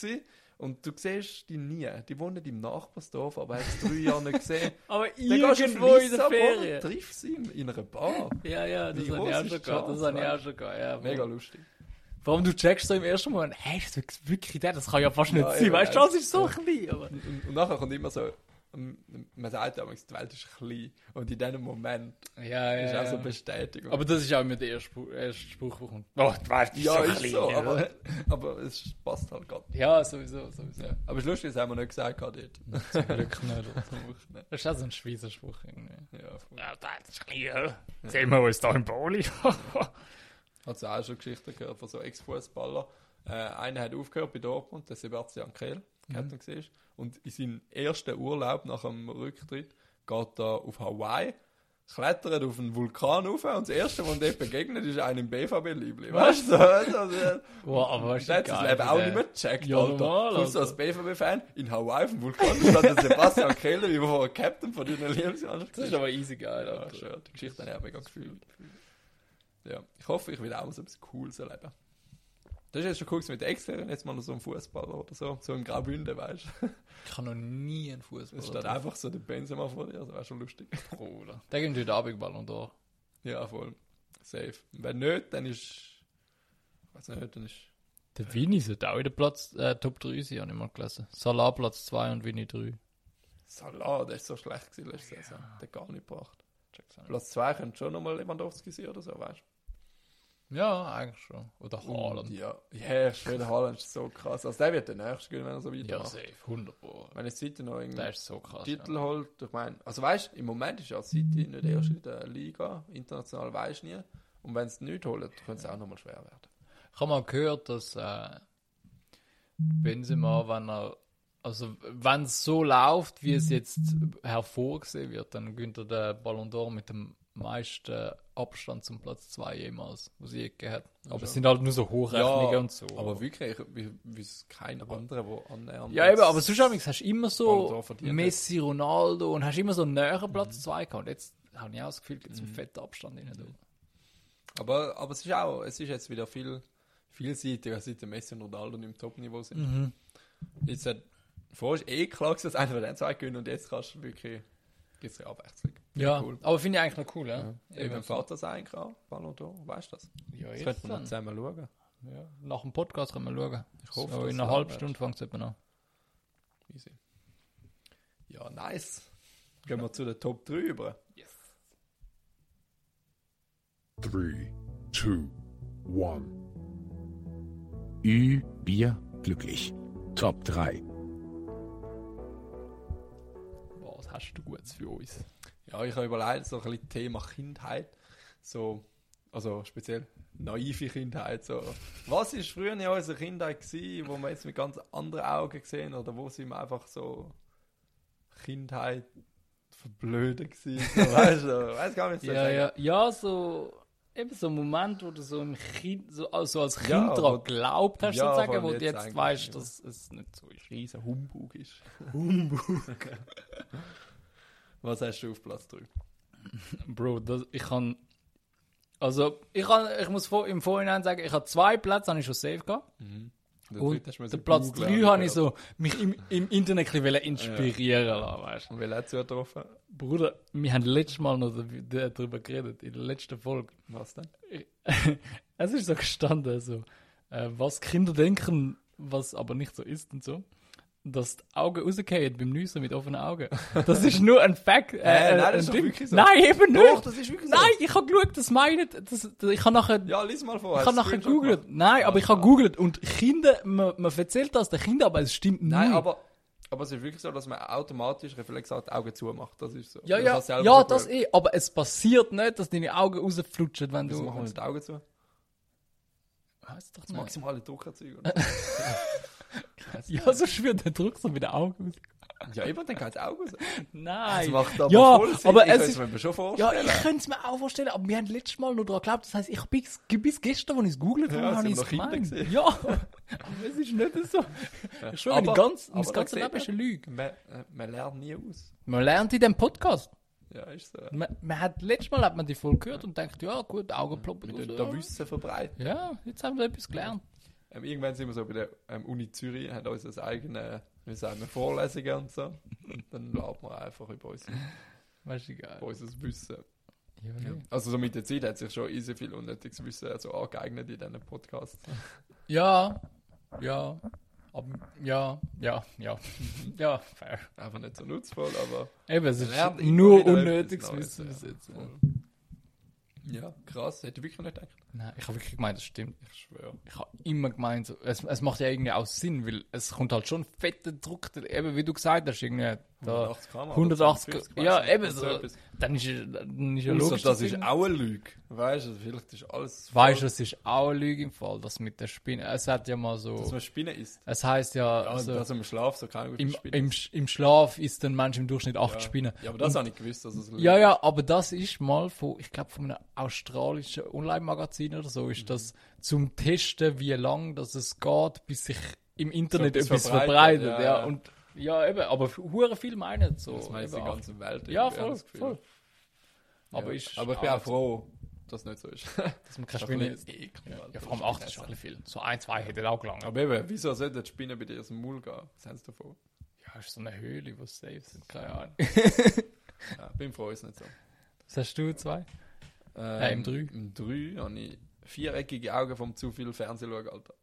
Und du siehst die nie. Die wohnen im Nachbarsdorf, aber hast es drei Jahre nicht gesehen. Aber Dann du irgendwo in der Ferien. triffst sie in, in einer Bar. Ja, ja, das habe ich auch schon gehabt. Das habe ich auch schon gehabt. Ja. Mega lustig. Vor allem du checkst so im ersten Moment, hey, ist das wirklich der? Das kann ja fast nicht Ja, sein. Weißt du, ja. das ist so klein. Aber Und, und, und nachher kommt immer so, man sagt ja, die Welt ist klein. Und in diesem Moment ja, ist auch so ja. Bestätigung. Aber das ist auch immer der erste, Spruch, erste Spruch, der kommt. Oh, die Welt ist ja, so ist klein. so, aber, aber es passt halt gerade. Ja, sowieso, sowieso. Ja. Aber das haben wir nicht gesagt gerade dort. Zum Glück nicht. Das ist auch so ein Schweizer Spruch irgendwie. Ja. Ja, das ist klein. Sehen wir uns da im Boli. Hat auch schon Geschichten gehört von so Ex-Fußballern. Äh, einer hat aufgehört bei Dortmund, der Sebastian Kehl, kennt ihn mhm. Und in seinem ersten Urlaub nach dem Rücktritt geht er auf Hawaii, klettert auf einen Vulkan rauf und das erste, was ihm begegnet, ist einem BVB-Liebling. Weißt du? Also, also, wow, aber der hat das Leben auch nicht mehr gecheckt, Ja, Alter. normal, Kommst du als. BVB-Fan in Hawaii auf dem Vulkan, stand der Sebastian Kehl, wie vor Captain von deiner Lieblingsmannschaft. Das ist aber easy geil, Ja, Alter. schön. Die Geschichte habe ich auch mega gefühlt. Ja, ich hoffe, ich will auch so etwas Cooles erleben. Das ist jetzt schon cool gewesen mit Externen, jetzt mal noch so ein Fußballer oder so, so in Graubünden, weißt du. Ich kann noch nie einen Fußball. Es steht einfach so der Benzema vor dir, das wäre schon lustig. Bruder. Der gibt heute Abend Ballon d'Or. Ja, voll. Safe. Wenn nicht, dann ist. Weiß nicht, dann ist. Der Vini sollte auch in der Platz, äh, Top 3 sein, habe ich mal gelesen. Salah Platz 2 und Vini 3. Salah, der ist so schlecht gewesen letzte Saison. Der hat gar nicht gebracht. Platz 2 könnte schon nochmal Lewandowski sein oder so, weißt Ja, eigentlich schon. Oder du. Haaland. Und Ja, ja, schön, Haaland ist so krass. Also der wird der nächste gewinnen, wenn er so Ja, weitermacht. safe. 100 Pro. wenn jetzt City noch irgendwie so krass. Titel ja. holt, ich meine, also weißt im Moment ist ja City nicht erst in der Liga, international weiß nie. Und wenn es nicht holt, könnte es auch nochmal schwer werden. Ich habe mal gehört, dass äh, Benzema, wenn er, also wenn es so läuft, wie es jetzt hervorgesehen wird, dann gewinnt er den Ballon d'Or mit dem meisten Abstand zum Platz 2 jemals, was je gegeben hat. Aber es sind halt nur so Hochrechnungen und so. Aber wirklich, wie, wie es kein anderer, der annähernd. ja, eben, aber sonst hast du immer so Messi, Ronaldo und hast immer so einen näheren Platz 2 gehabt. Und jetzt habe ich auch das Gefühl, gibt es einen fetten Abstand rein. du. aber, aber es ist auch, es ist jetzt wieder viel vielseitiger, seit der Messi und Ronaldo nicht im Top-Niveau sind. Jetzt hat, vorher ist eh klar, dass einer von den zwei gewinnen und jetzt kannst du wirklich, gibt es eine Abwechslung. Ja, cool. aber finde ich eigentlich noch cool, ja. Eben im Vater sein kann, Ballon d'Or, weißt du das? Ja, Das jetzt könnte man noch dann. zusammen schauen. Ja, nach dem Podcast können wir schauen. Ich hoffe, so, in einer halben Stunde fängt es eben an. Easy. Ja, nice. Gehen wir zu den Top 3 über. Three, two, one. Ü, Bier, glücklich. Top 3. Was hast du jetzt für uns? Ja, ich habe überlegt, so ein bisschen Thema Kindheit. So, also speziell naive Kindheit. So. Was ist früher in unserer Kindheit gewesen, wo wir jetzt mit ganz anderen Augen gesehen oder wo sind wir einfach so Kindheit verblödet gewesen? So, weißt du, weiß gar nicht, ich Ja, ja, ja, so eben so ein Moment, wo du so im Kind, so also als Kind Ja, daran geglaubt hast, Ja, sozusagen, wo du jetzt weißt, dass es nicht so ist. riesen Humbug ist. Humbug. Was hast du auf Platz 3? Bro, das, ich kann. Also, ich, kann, ich muss vor, im Vorhinein sagen, ich habe zwei Plätze, habe ich schon safe gehabt. Und den Platz 3 habe ich so mich im, im Internet ein bisschen inspirieren lassen, weißt. Und wer hat getroffen? Bruder, wir haben letztes Mal noch darüber geredet, in der letzten Folge. Was denn? Es ist so gestanden, so, äh, was Kinder denken, was aber nicht so ist und so. Dass die Augen rausgehen beim Nüssen mit offenen Augen. Das ist nur ein Fact. Äh, Äh, nein, das ist wirklich so. Nein, eben nicht. Doch, das ist wirklich so. Nein, ich habe geschaut, das meine das, das, Ich habe nachher, Ja, lies mal vor. ich habe nachher googelt. Nein, aber ich habe googelt und Kinder, man, man erzählt das den Kindern, aber es stimmt Nein, nicht. aber, aber es ist wirklich so, dass man automatisch reflexat die Augen zumacht. Das ist so. ja, ja, ja, so das eh. Aber es passiert nicht, dass deine Augen rausflutschen, wenn Wieso du. machen wir die Augen zu? Weißt doch Das nicht. maximale Druckerzeugung. Ja, so schwirrt der Druck so mit den Augen ja, eben, dann geht das Auge raus. Das Nein. macht aber ja, voll Sinn. aber ich es ist. mir schon Ja, vorstellen. ich könnte es mir auch vorstellen, aber wir haben letztes Mal noch daran geglaubt. Das heisst, ich bis, bis gestern, als ich es googelt habe, Ja, habe ich es gemeint. Ja, aber es ist nicht so. Ich schwöre, Aber- ganz, aber das da ganze Leben ist eine Lüge. Man, äh, man lernt nie aus. Man lernt in dem Podcast. Ja, ist so. Man, man hat, letztes Mal hat man die Folge gehört und denkt, ja gut, Augen ploppen. Ja. da Wissen verbreiten. Ja, jetzt haben wir etwas gelernt. Ähm, irgendwann sind wir so bei der ähm, Uni Zürich, haben unsere eigene, wie sagen wir, Vorlesungen und so. Und dann laden wir einfach über, uns, Weißt du, geil. über unser Wissen. Ja, Ja. Also so mit der Zeit hat sich schon easy viel unnötiges Wissen also angeeignet in diesen Podcasts. ja, ja, aber, ja, ja, ja, ja, fair. Einfach nicht so nutzvoll, aber Eben, es ist nur unnötiges Wissen bis ja. jetzt. ja. Voll. ja, krass. Hätte ich wirklich nicht gedacht. Nein, ich habe wirklich gemeint, das stimmt. Ich schwöre. Ich habe immer gemeint, so, es, es macht ja irgendwie auch Sinn, weil es kommt halt schon fetter Druck, eben wie du gesagt hast, irgendwie da 180 km. 180, 250, ja, eben oder so. etwas. Dann ist, dann ist ja logisch. das dass ist auch eine Lüge. Weißt du, vielleicht ist alles. Weißt du, es ist auch eine Lüge im Fall, das mit der Spinne. Es hat ja mal so. dass man Spinnen isst? Es heißt ja, Ja, also, dass im Schlaf so keine gute im, Spinne im, Schlaf isst ein Mensch im Durchschnitt acht ja. Spinnen. Ja, aber das Und- habe ich gewusst, dass es Lüge Ja, ja, aber das ist mal von, ich glaube, von einem australischen Online-Magazin oder so, Mhm. ist das zum Testen, wie lang das es geht, bis sich im Internet etwas etwas verbreitet, verbreitet. ja, Ja, ja. und ja, eben, aber hure viel meinen so. Das meint die ganze Welt. Ja, voll, das voll. Aber, Ja. ist aber ich bin auch froh, dass es nicht so ist. dass man keine Spinne Ja, ja, vor allem acht ist schon ein viel. So ein, zwei hätte auch gelangt. Aber eben, wieso sollte die Spinne bei dir aus dem Maul gehen? Was haben sie davon? Ja, ist so eine Höhle, wo safe sind. Keine Ahnung. Ja, bin froh, ist nicht so. Was hast du, zwei? Ähm, im Drei? Im 3 habe ich viereckige Augen vom zu viel Fernsehen schauen, Alter.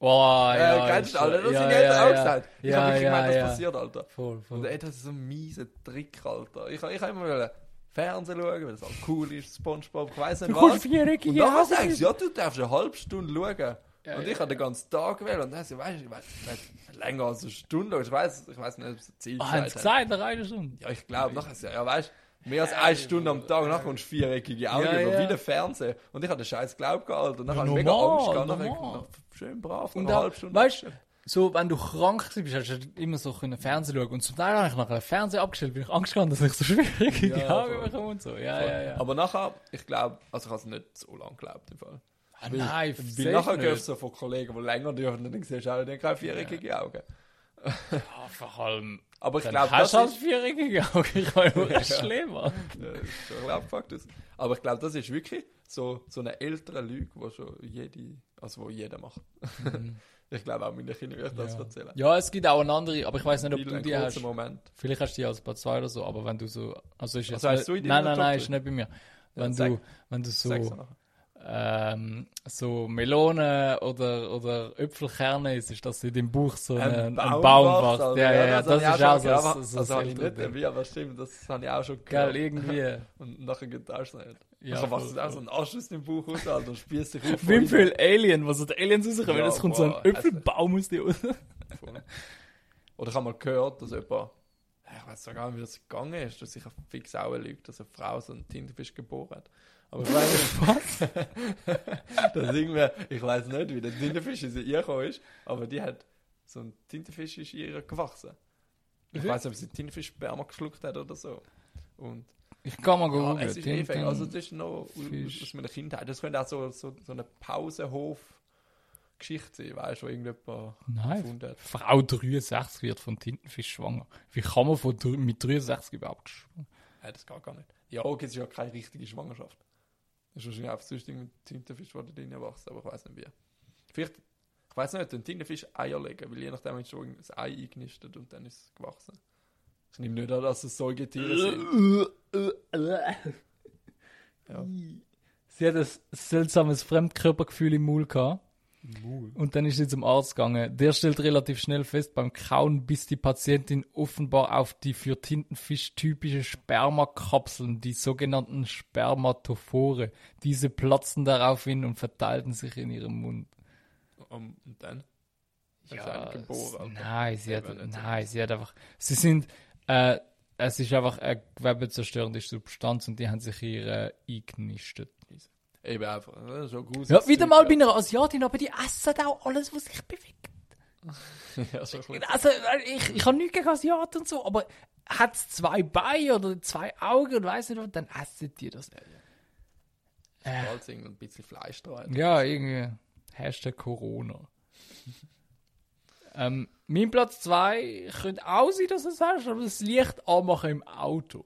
Oh, Äh, ja. kennst du, ist- Alter? Das ja, sind jetzt ja, auch ja. gesagt. Ich Ja, habe wirklich ja, gemeint, das ja. passiert, Alter. Voll, Und voll. er hat so einen miesen Trick, Alter. Ich, ich habe immer wollen Fernsehen schauen, weil es auch cool ist, Spongebob, ich weiss nicht Du was. viereckige Und dann sagst du, ja, du darfst eine halbe Stunde schauen. Ja, und ja, ich habe den ganzen Tag gewählt und dann so, weißt du, ich weiß nicht, länger als eine Stunde, ich weiß, ich weiß nicht, ob es ein Ziel Ah, haben sie gesagt, eine reine Stunde? Ja, ich glaube, nachher ist ja, ja, weißt mehr als eine Stunde am Tag, nachher kommst du viereckige Augen Ja, über, ja. wie der Fernseher. Und ich hatte den scheiß Glaub gehalten und dann Ja, habe ich mega Angst gehabt, nachher schön brav, Und eine halbe Stunde. weißt du, so, wenn du krank bist, hast du immer so können Fernsehen schauen. Und zum Teil habe ich nach einem Fernseher abgestellt, weil ich Angst hatte, dass ich so schwierige Ja, Augen bekomme und so. Ja, Voll. ja, ja. Aber nachher, ich glaube, also ich habe es nicht so lange geglaubt im Fall. Ah, nein, Weil safe nachher nicht. hörst du so von Kollegen, die länger dürfen, und dann siehst du auch, keine viereckige Augen. Ja, vor allem, Aber ich glaube, das ist... nur schlimmer. Ja, das ist schon das. Aber ich glaube, das ist wirklich so, so eine ältere Lüge, die schon jede, also wo jeder macht. ich glaube auch meine Kinder werden das Mhm. Ja. erzählen. ja, es gibt auch eine andere, aber ich weiß nicht, ob Viel du die hast. Moment. Vielleicht hast du die als Part 2 oder so, aber wenn du so, also ist jetzt Also hast nicht, nein, nein, nein, ist nicht bei mir. Wenn du, wenn du so. Ähm, so Melonen oder, oder Äpfelkerne ist, ist das in deinem Bauch so ein, ein Baum, wächst. Alter. Ja, ja, ja, das, habe ist auch so, so, Also ein habe ich nicht dabei, aber stimmt, das habe ich auch schon Geil, gehört. irgendwie. Und nachher geht das nicht. Ja, machst voll, du auch so einen Arsch aus dem Bauch raus, Alter, spießt dich auf. Wie viel Alien, was die Aliens rauskommen, Ja, es kommt so ein boah, Äpfelbaum aus dir raus. Oder ich habe mal gehört, dass jemand, ich weiß gar nicht, wie das gegangen ist, dass sich eine fix auch lügt, dass eine Frau so einen Tintenfisch geboren hat. Aber ich weiß nicht, was? das irgendwie, ich weiß nicht, wie der Tintenfisch in sie gekommen ist, aber die hat, so ein Tintenfisch ist ihr gewachsen. Ich weiß nicht, ob sie Tintenfisch-Sperma geschluckt hat oder so. Und Ich kann mal ja, googeln. es ist Tinten- also das ist noch aus, Fisch. aus meiner Kindheit. Das könnte auch so, so, so eine Pausenhof-Geschichte sein, weißt du, wo irgendjemand Nein, gefunden hat. Frau 63 wird von Tintenfisch schwanger. Wie kann man von, mit 63 überhaupt schwanger? Nein, das geht gar nicht. Ja, okay, es ist ja keine richtige Schwangerschaft. Das ist wahrscheinlich einfach sonst mit Tintenfisch, der da drin wächst, aber ich weiß nicht wie. Vielleicht, ich weiß nicht, den Tintenfisch Eier legen, weil je nachdem ist schon ein Ei eingenistet und dann ist es gewachsen. Ich nehme nicht an, dass es Säugetiere sind. Ja. Sie hat ein seltsames Fremdkörpergefühl im Maul gehabt. Und dann ist sie zum Arzt gegangen. Der stellt relativ schnell fest beim Kauen, bis die Patientin offenbar auf die für Tintenfisch typische Spermakapseln, die sogenannten Spermatophore, diese platzen daraufhin und verteilten sich in ihrem Mund. Um, und dann? Ist Ja, geboren, Alter. nein, sie hat, nein, sie hat einfach, sie sind, äh, es ist einfach eine gewebezerstörende Substanz und die haben sich hier äh, eingenistet. Eben einfach. Ist schon gruselig. Ja, wieder mal bei einer Asiatin, aber die essen auch alles, was sich bewegt. ja, bisschen. Also, äh, ich, ich habe nichts gegen Asiaten und so, aber hat es zwei Beine oder zwei Augen und weiss nicht was, dann essen die das. Bald sind ein bisschen Fleisch dran. Ja, irgendwie. Hashtag Corona. ähm, mein Platz 2 könnte auch sein, dass du es sagst, aber das Licht anmachen im Auto.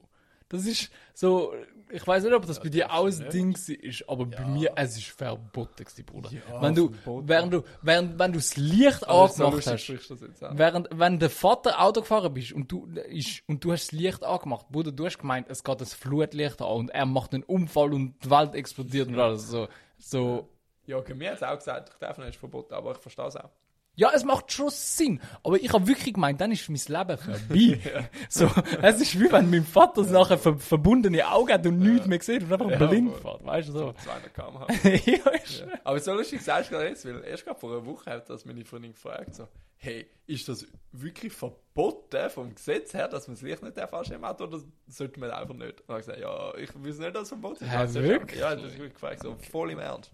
Das ist so, ich weiß nicht, ob das bei dir auch ein. Ding ist, aber bei mir, es ist verboten, gewesen, Bruder. Ja, wenn du, verboten. während du, während, wenn du das Licht Aber so angemacht lustig hast, das auch. während, wenn der Vater Auto gefahren bist und du, ist, und du hast das Licht angemacht, Bruder, du hast gemeint, es geht das Flutlicht an und er macht einen Unfall und die Welt explodiert und alles so, so, Ja, okay, mir hat es auch gesagt, ich darf nicht verboten, aber ich verstehe es auch. Ja, es macht schon Sinn. Aber ich habe wirklich gemeint, dann ist mein Leben vorbei. so, es ist wie wenn mein Vater nachher ver verbundene Augen hat und nichts mehr sieht und einfach Ja, blind fährt. Weißt du so? 200 km/h. ja, ist Aber so lustig sagst du gerade jetzt, weil erst gerade vor einer Woche hat das meine Freundin gefragt, so, hey, ist das wirklich verboten vom Gesetz her, dass man das Licht nicht anstellen Auto oder sollte man einfach nicht? Und dann habe ich gesagt, ja, ich weiß nicht, dass es verboten ist. Ich nicht. wirklich? Ja, das ist wirklich gefragt, so voll im Ernst.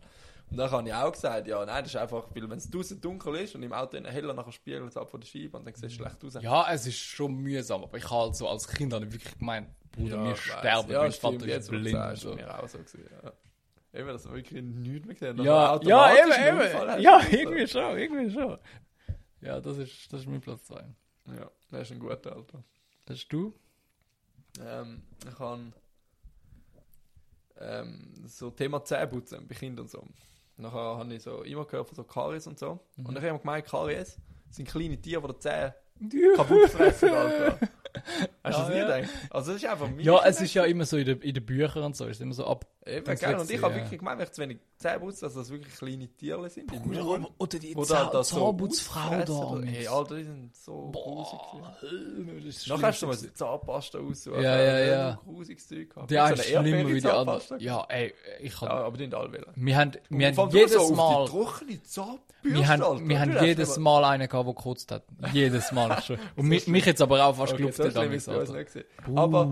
Und dann habe ich auch gesagt, ja, nein, das ist einfach, weil wenn es draußen dunkel ist und im Auto in heller nachher spiegelt es ab von der Scheibe und dann sieht es schlecht aus. Ja, es ist schon mühsam, aber ich habe halt so als Kind habe ich wirklich gemeint, Bruder, Ja, wir sterben, ja, mein stimmt, Vater ist du blind. sagst, So. mir auch so gewesen, ja. Eben, dass man wirklich nichts mehr gesehen hat. Ja, ja, eben, eben. Ja, So. irgendwie schon, irgendwie schon. Ja, das ist, das ist mein Platz 2. Ja, das ist ein guter Alter. Das ist du? Ähm, ich habe ähm, so Thema Zähneputzen bei Kindern und so. Nachher habe ich so immer gehört von so Karies und so. Mhm. Und ich habe immer gemeint, Karies sind kleine Tiere, die die Zähne Ja. kaputt fressen, Alter. Hast du Ja, das nie ja. gedacht? Also das ist einfach mein Ja, es ist ja immer so in den in den Büchern und so, ist immer so ab. Eben, gell? Und ich habe ja. wirklich gemeint, wenn ich zu wenig Zähne putze, dass das wirklich kleine Tiere sind. im Oder, die Oder Zahn- das so Zahnputzfrau da. Hey, Alter, die sind so grusig. gewesen. Boah, das ist Nachher hast du mal Zahnpasta aussuchen. Ja, ja, ja. Grusiges Zeug gehabt. Die So eine eine ist schlimmer wie die andere. Erdbeerzahnpasta. Ja, ey, ich Ja, hab, aber die sind alle wählen. wir haben, wir haben jedes Mal, wir haben, jedes Mal einen gehabt, der gekotzt hat. Jedes Mal schon. Und mich, mich jetzt aber auch fast Okay, gelupft so hat. ist es nicht gewesen. Aber,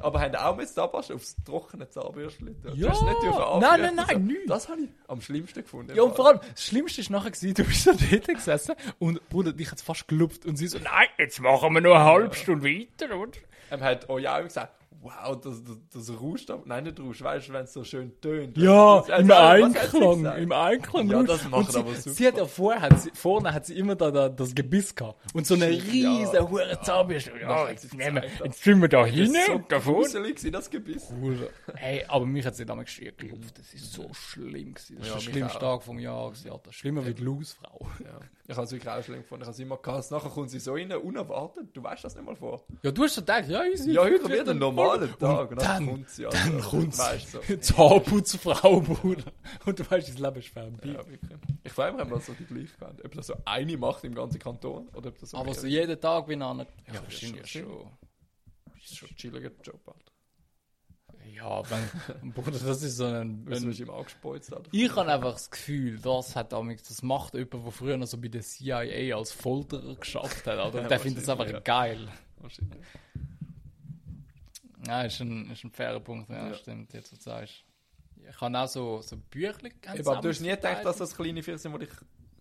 aber haben auch mit Zahnpasta aufs trockene Zahnbürstchen. Du Ja. hast nicht dürfen Nein, nein, nein, So. nichts. Das habe ich am schlimmsten gefunden. Ja, und vor allem, das Schlimmste ist nachher gewesen, du bist so dort gesessen und Bruder, dich hat's fast gelupft und sie so, nein, jetzt machen wir noch eine halbe Stunde weiter, oder? Ähm, hat euch auch gesagt, wow, das, das, das rauscht aber. Nein, nicht rauscht, weißt du, wenn es so schön tönt. Ja, Das- im also, hat sie Einklang, im Einklang. Ja, das macht sie, aber super. Sie hat ja vorher, hat sie, vorne hat sie immer da, da das Gebiss gehabt. Und so eine riesen ja. Zahnbürste. Ja, Nachher hat jetzt, nehmen jetzt sind wir da Das hin ist so davon. gruselig das Gebiss. Bruder. Hey, aber mich hat sie damals gelupft. Das ist so schlimm gewesen. Das Ja, ist der schlimmste. Tag vom Jahr gewesen, Alter. Schlimmer wie die Lausfrau. Ja. Ich habe es wirklich auch schlimm gefunden. Ich habe es immer gehasst. Nachher kommt sie so rein, unerwartet. Du weißt das nicht mal vor. Ja, du hast so gedacht, ja, easy. Ja, heute wird ein normaler Tag. Und dann, kommt sie. dann Alter. kommt Weißt du, so. Zahnputzfrau, Bruder. Und du weißt, das Leben ist vorbei. Ja, wirklich. Ich frage mich, ob das so die gleiche gehabt. Ob das so eine macht im ganzen Kanton oder ob das so Aber so jeden Tag wie einer. Ja, Ja, wahrscheinlich schon schon. Das ist schon ein chilliger Job, Alter. Ja, wenn, Bruder, das ist so ein. Wenn, mich im Angespeuzt hat. ich habe einfach das Gefühl, das hat damals, das macht jemand, der früher noch so bei der CIA als Folterer geschafft hat. Oder? Ja, der findet das einfach wahrscheinlich, geil. Wahrscheinlich. Ja, ist ein, ist ein fairer Punkt, ja, Ja. stimmt, jetzt was du sagst. Ich habe auch so, so Eben, aber du hast nie gedacht, dass das kleine Viecher sind, die dich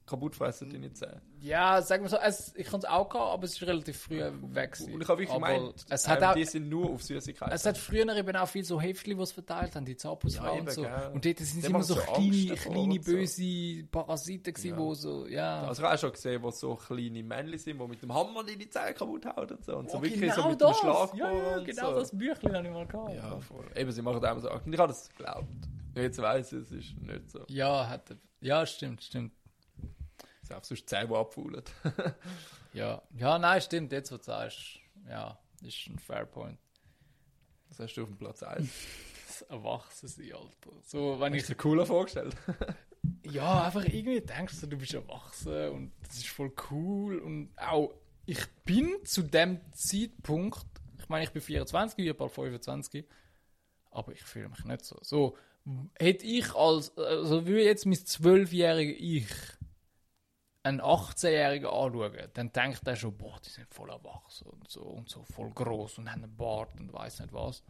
kaputt fressen, deine Zähne. Ja, sagen wir so, es, ich kann es auch gehabt, aber es ist relativ früh weg. Und ich habe wirklich gemeint, es hat ähm, auch, die sind nur auf Süßigkeiten. es hat früher eben auch viel so Heftchen, die es verteilt haben, die Zahnputzfrau Ja, und so. gell. Und dort sind Die immer so so kleine, kleine und so. böse Parasiten gewesen, Ja. wo so, ja. Also ich habe auch schon gesehen, wo so kleine Männchen sind, die mit dem Hammer deine Zähne kaputt hauen und so. Und so Oh, wirklich genau so mit das. dem Schlagbohr ja, ja, genau so. das Büchlein habe ich mal gehabt. Ja, voll. Eben, sie machen auch so. Und ich habe das geglaubt. Jetzt weiss ich, es ist nicht so. Ja, hat, ja, stimmt, stimmt. Einfach sonst Zähne, die abfaulen. Ja, ja, nein, stimmt, jetzt was du sagst, ja, ist ein fair point. Das hast du auf dem Platz 1. Das Erwachsensein, Alter. So, wenn ich Hast du dir cooler vorgestellt? Ja, einfach irgendwie denkst du, du bist erwachsen und das ist voll cool und auch ich bin zu dem Zeitpunkt, ich meine, ich bin 24, ich bin bald 25, aber ich fühle mich nicht so. So hätte ich als, also würde jetzt mein zwölfjährige Ich einen 18-Jährigen anschauen, dann denkt er schon, boah, die sind voll erwachsen und so und so voll groß und haben einen Bart und weiß nicht was.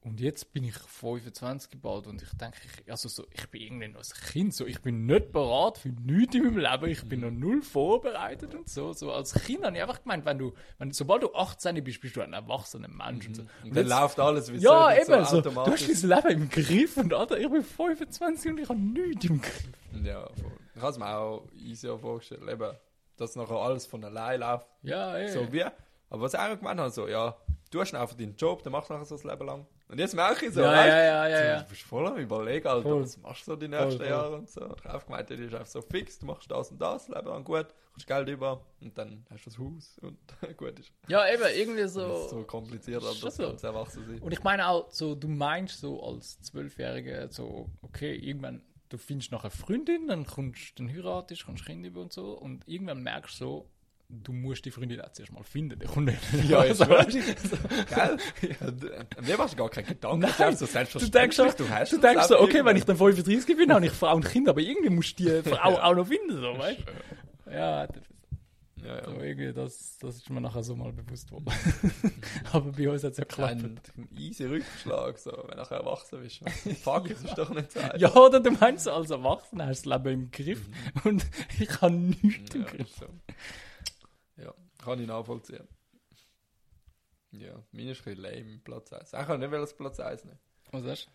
Und jetzt bin ich 25 bald und ich denke, ich, also so, ich bin irgendwie noch ein Kind, so, ich bin nicht bereit für nichts in meinem Leben, ich bin noch null vorbereitet und so. so als Kind habe ich einfach gemeint, wenn du, wenn, sobald du 18 bist, bist du ein erwachsener Mensch und so. Und Und dann läuft alles wie ja, so, eben, so, du hast dein Leben im Griff und Alter, ich bin 25 und ich habe nichts im Griff. Ja, voll. Ich habe es mir auch easier vorgestellt, eben, dass nachher alles von allein läuft. Ja, ey. So wie, aber was ich auch gemeint habe, so, ja, du hast einfach deinen Job, den machst du nachher so das Leben lang. Und jetzt merke ich so, Ja, weißt, ja, ja, ja, ja. Du bist voll am überlegen, Alter, Voll. was machst du so die nächsten voll. Jahre und so. Ich habe gemeint, das ist einfach so fix, du machst das und das, Leben lang gut, hast Geld über und dann hast du das Haus und gut ist. Ja, eben, irgendwie Das ist so. so kompliziert, aber das so. erwachsen sein. Und ich meine auch, so, du meinst so als Zwölfjähriger, so, okay, irgendwann, du findest noch eine Freundin, dann kommst, dann heiratest, kommst Kind über und so, und irgendwann merkst du so, du musst die Freundin auch zuerst mal finden, die kommt nicht. Ja, ist weißt Gell? Ja, du- An mir machst du gar keinen Gedanken. Nein, du denkst so Du selbstverständlich, denkst, so, du hast du denkst so, okay, wenn ich dann 35 bin, habe ich Frau und Kind, aber irgendwie musst du die Frau auch noch finden, so, weißt du? Ja, das, Ja, ja. irgendwie, das, das ist mir nachher so mal bewusst worden. aber bei uns hat es ja geklappt. Ein, ein easy Rückschlag, so, wenn du nachher erwachsen bist. Fuck, es ist doch nicht so einfach. Ja, oder du meinst als Erwachsener hast du das Leben im Griff und ich habe nichts im Mhm. Ja, Griff. so. ja, kann ich nachvollziehen. Ja, meine ist ein bisschen lame, Platz 1. Ich kann nicht wollen, Platz 1 nehmen. Was hast du?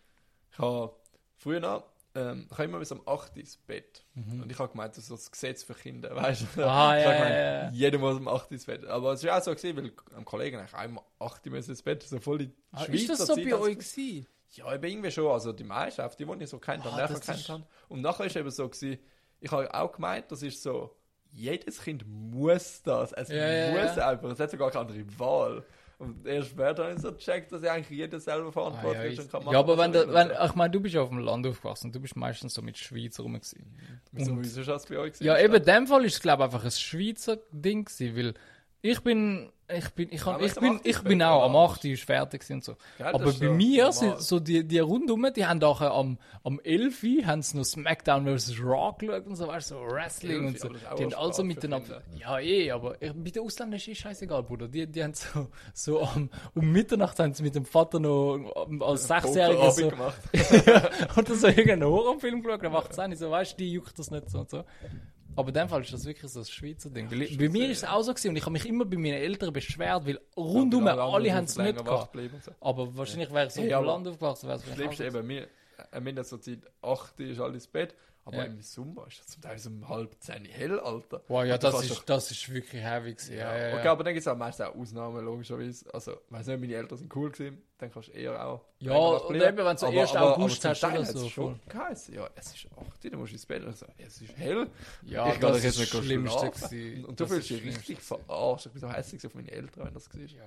Ich habe früher noch, ähm, ich habe immer bis um 8 Uhr ins Bett. Mhm. Und ich habe gemeint, das ist das Gesetz für Kinder, weißt du? Ah, ich ja, habe gemeint, ja, ja. jeder muss um 8 Uhr ins Bett. Aber es war auch so, gewesen, weil am Kollegen eigentlich einmal 8 Uhr ins Bett, so voll die Ah, Schweizer ist das so Zeit, bei euch gewesen? Ja, eben irgendwie schon. Also die meisten, die, die ich so kennt habe, Ah, das kennt ist- habe. Und nachher ist eben so gewesen, ich habe auch gemeint, das ist so, jedes Kind muss das. Es ja, muss ja. einfach. Es hat sogar keine andere Wahl. Und erst später habe ich so gecheckt, dass ja eigentlich jeder selber Ah, verantwortlich ja, ist und kann machen, ja, aber wenn, er du, will wenn ich meine, du bist ja auf dem Land aufgewachsen, du bist meistens so mit Schweizer rum gewesen. Wieso, wieso ist das bei euch gewesen? Ja, eben in dem Fall ist es glaube ich einfach ein Schweizer Ding gewesen, weil ich bin, ich bin, ich, Aber hab, ich ist bin, 8. ich bin auch am 8. Uhr fertig und so. Gell, Aber ist bei mir normal. sind so die, die rundum, die haben auch am, am 11. Uhr haben sie noch Smackdown vs. Raw geschaut und so, weißt du, so Wrestling 11 und so. ist Die haben also miteinander. Ja, eh, aber ich, bei den Ausländern ist eh scheißegal, Bruder. Die, die haben so, so am, um Mitternacht haben sie mit dem Vater noch ähm, als 6-Jähriger Pokerabend so, gemacht. oder so irgendeinen Horrorfilm geschaut, am 18. so, weißt du, die juckt das nicht so und so. Aber in dem Fall ist das wirklich so ein Schweizer Ding. Ich, bei mir ist es auch so gewesen und ich habe mich immer bei meinen Eltern beschwert, weil rundum alle haben es nicht gehabt. so. Aber wahrscheinlich wäre ich so Hey, aber Land aufgewachsen, Das vielleicht Schlimmste eben, haben so Zeit, 8 Uhr ist alles ins Bett, aber Ja. im Sommer ist es zum Teil so um halb 10 hell, Alter. Wow, ja, das ist, das ist wirklich heavy gewesen. Ja, ja, ja. Okay, aber dann gibt es auch meistens auch Ausnahmen, logischerweise. Also, weiß nicht, meine Eltern sind cool gewesen, dann kannst du eher auch. Ja, und eben, wenn du Aber- 1. aber- August aber hast oder so, schon geheißen, ja, es ist 8 Uhr, dann musst du ins Bett. Und ich so, ja, es ist hell. Ja, ich das jetzt ist das Schlimmste gewesen. Und du Das fühlst dich das richtig verarscht. Ich bin so hässlich auf meine Eltern, wenn das war. Ja.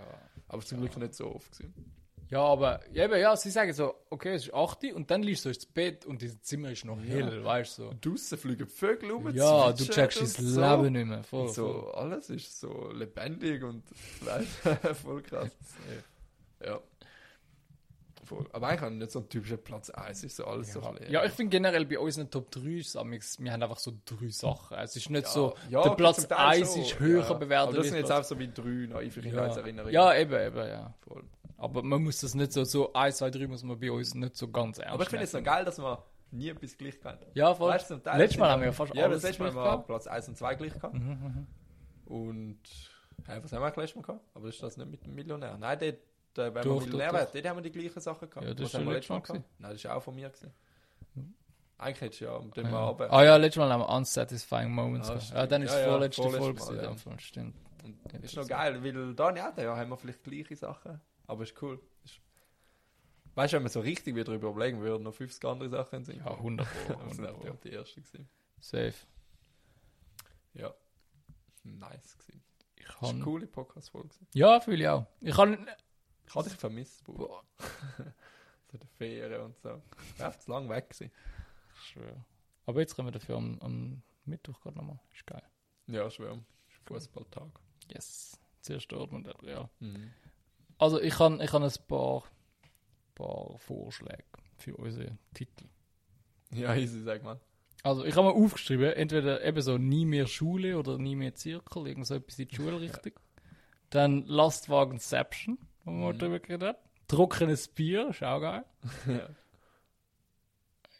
Aber zum Glück nicht so oft gewesen. Ja, aber ja, eben, ja, sie sagen so, okay, es ist 8 Uhr und dann liegst du ins Bett und das Zimmer ist noch hell, weißt du. So. Und draussen fliegen Vögel rum. Ja, du checkst dein so. Leben nicht mehr. Voll, so, alles ist so lebendig und weißt, voll krass. Ja. Voll. Aber eigentlich habe ich nicht so einen typischen Platz 1, ist so alles so Ja, bisschen- ja ich finde generell bei unseren Top 3 ist wir haben einfach so drei Sachen. Es ist nicht Ja, so, ja, der Platz zum Teil 1 schon, ist höher ja. bewertet. Aber das sind jetzt auch so wie drei naive ja. Kindheitserinnerungen. ja, eben, eben, ja. voll. Aber man muss das nicht so, so 1, 2, 3 muss man bei uns nicht so ganz ernst Aber ich finde es noch geil, dass man nie etwas gleich kennt. Ja, voll. Weißt zum Teil Letztes Mal haben wir ja fast Ja, das alles Mal gleich haben wir gehabt. Platz 1 und 2 gleich gehabt. Mhm, mhm. Und hey, was haben wir letztes Mal gehabt? Aber ist das nicht mit dem Millionär? Nein, dort, äh, wenn Doch, wir doch, wären, doch. dort haben wir die gleichen Sachen gehabt. Ja, das was ist haben wir letztes Mal gehabt? Nein, das ist auch von mir. Gewesen. Eigentlich hättest du ja mit dem Ja. Abend. Ah ja, letztes Mal haben wir Unsatisfying Moments Ah. Ja, dann ist Ja, ja, vorletzte Folge gewesen, Mal, in ja. Fall, stimmt. Und Ja, ist noch geil, weil da ja, da haben wir vielleicht gleiche Sachen. Aber ist cool. Ist, weißt du, wenn wir so richtig wieder darüber überlegen würden, noch 50 andere Sachen sind. Ja, 100 Pro, Das sind 100 auch Pro. die erste gewesen. Safe. Ja. Nice gewesen. Ich Das war eine coole Podcast-Folge. gewesen. Ja, fühle ich auch. Ich kann... Ich habe dich vermisst, Bub. So die Ferien und so. War zu lang weg gewesen. schwöre. Aber jetzt kommen wir dafür am, am Mittwoch gerade nochmal. Ist geil. Ja, schwer. Fußballtag. Yes. Zuerst Dortmund, ja. Mhm. Also ich kann, ich ein paar, paar Vorschläge für unsere Titel. Ja, easy, sag mal. Also ich habe mir aufgeschrieben, entweder eben so nie mehr Schule oder nie mehr Zirkel, irgend so etwas in die Schulrichtung. Dann Lastwagenception, wo man Mhm. drüber geredet hat. Trockenes Bier, ist auch geil. ja.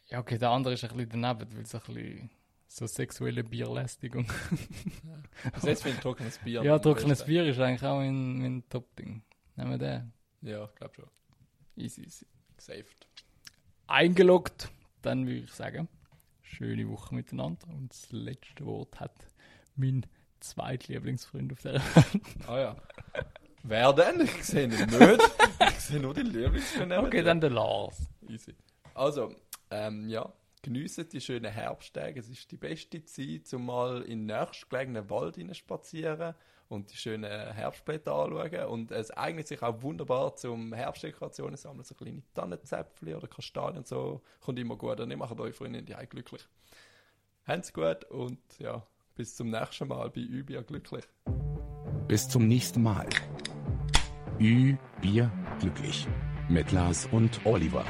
Ja, okay, der andere ist ein bisschen daneben, weil es ein bisschen so sexuelle Bierlästigung. Also jetzt finde ich trockenes Bier. Ja, trockenes. Bier ist eigentlich auch mein, mein Top-Ding. Nehmen wir den. Ja, ich glaube schon. Easy, easy. Gesaved. Eingeloggt, dann würde ich sagen, schöne Woche miteinander. Und das letzte Wort hat mein zweitlieblingsfreund auf der Welt. Ah ja. Wer denn? Ich sehe ihn nicht. ich sehe nur die Lieblingsfilme. Okay, dann der Lars. Easy. Also, ähm, ja, geniessen die schönen Herbsttage. Es ist die beste Zeit, um mal in den nächstgelegenen Wald hinein spazieren und die schönen Herbstblätter anschauen. Und es eignet sich auch wunderbar zum Herbstdekorationen sammeln, so kleine Tannenzäpfchen oder Kastanien und so. Kommt immer gut und ihr macht euch Freunde die glücklich. Habt's gut und ja, bis zum nächsten Mal bei Übia glücklich. Bis zum nächsten Mal. Ü, Bier, glücklich. Mit Lars und Oliver.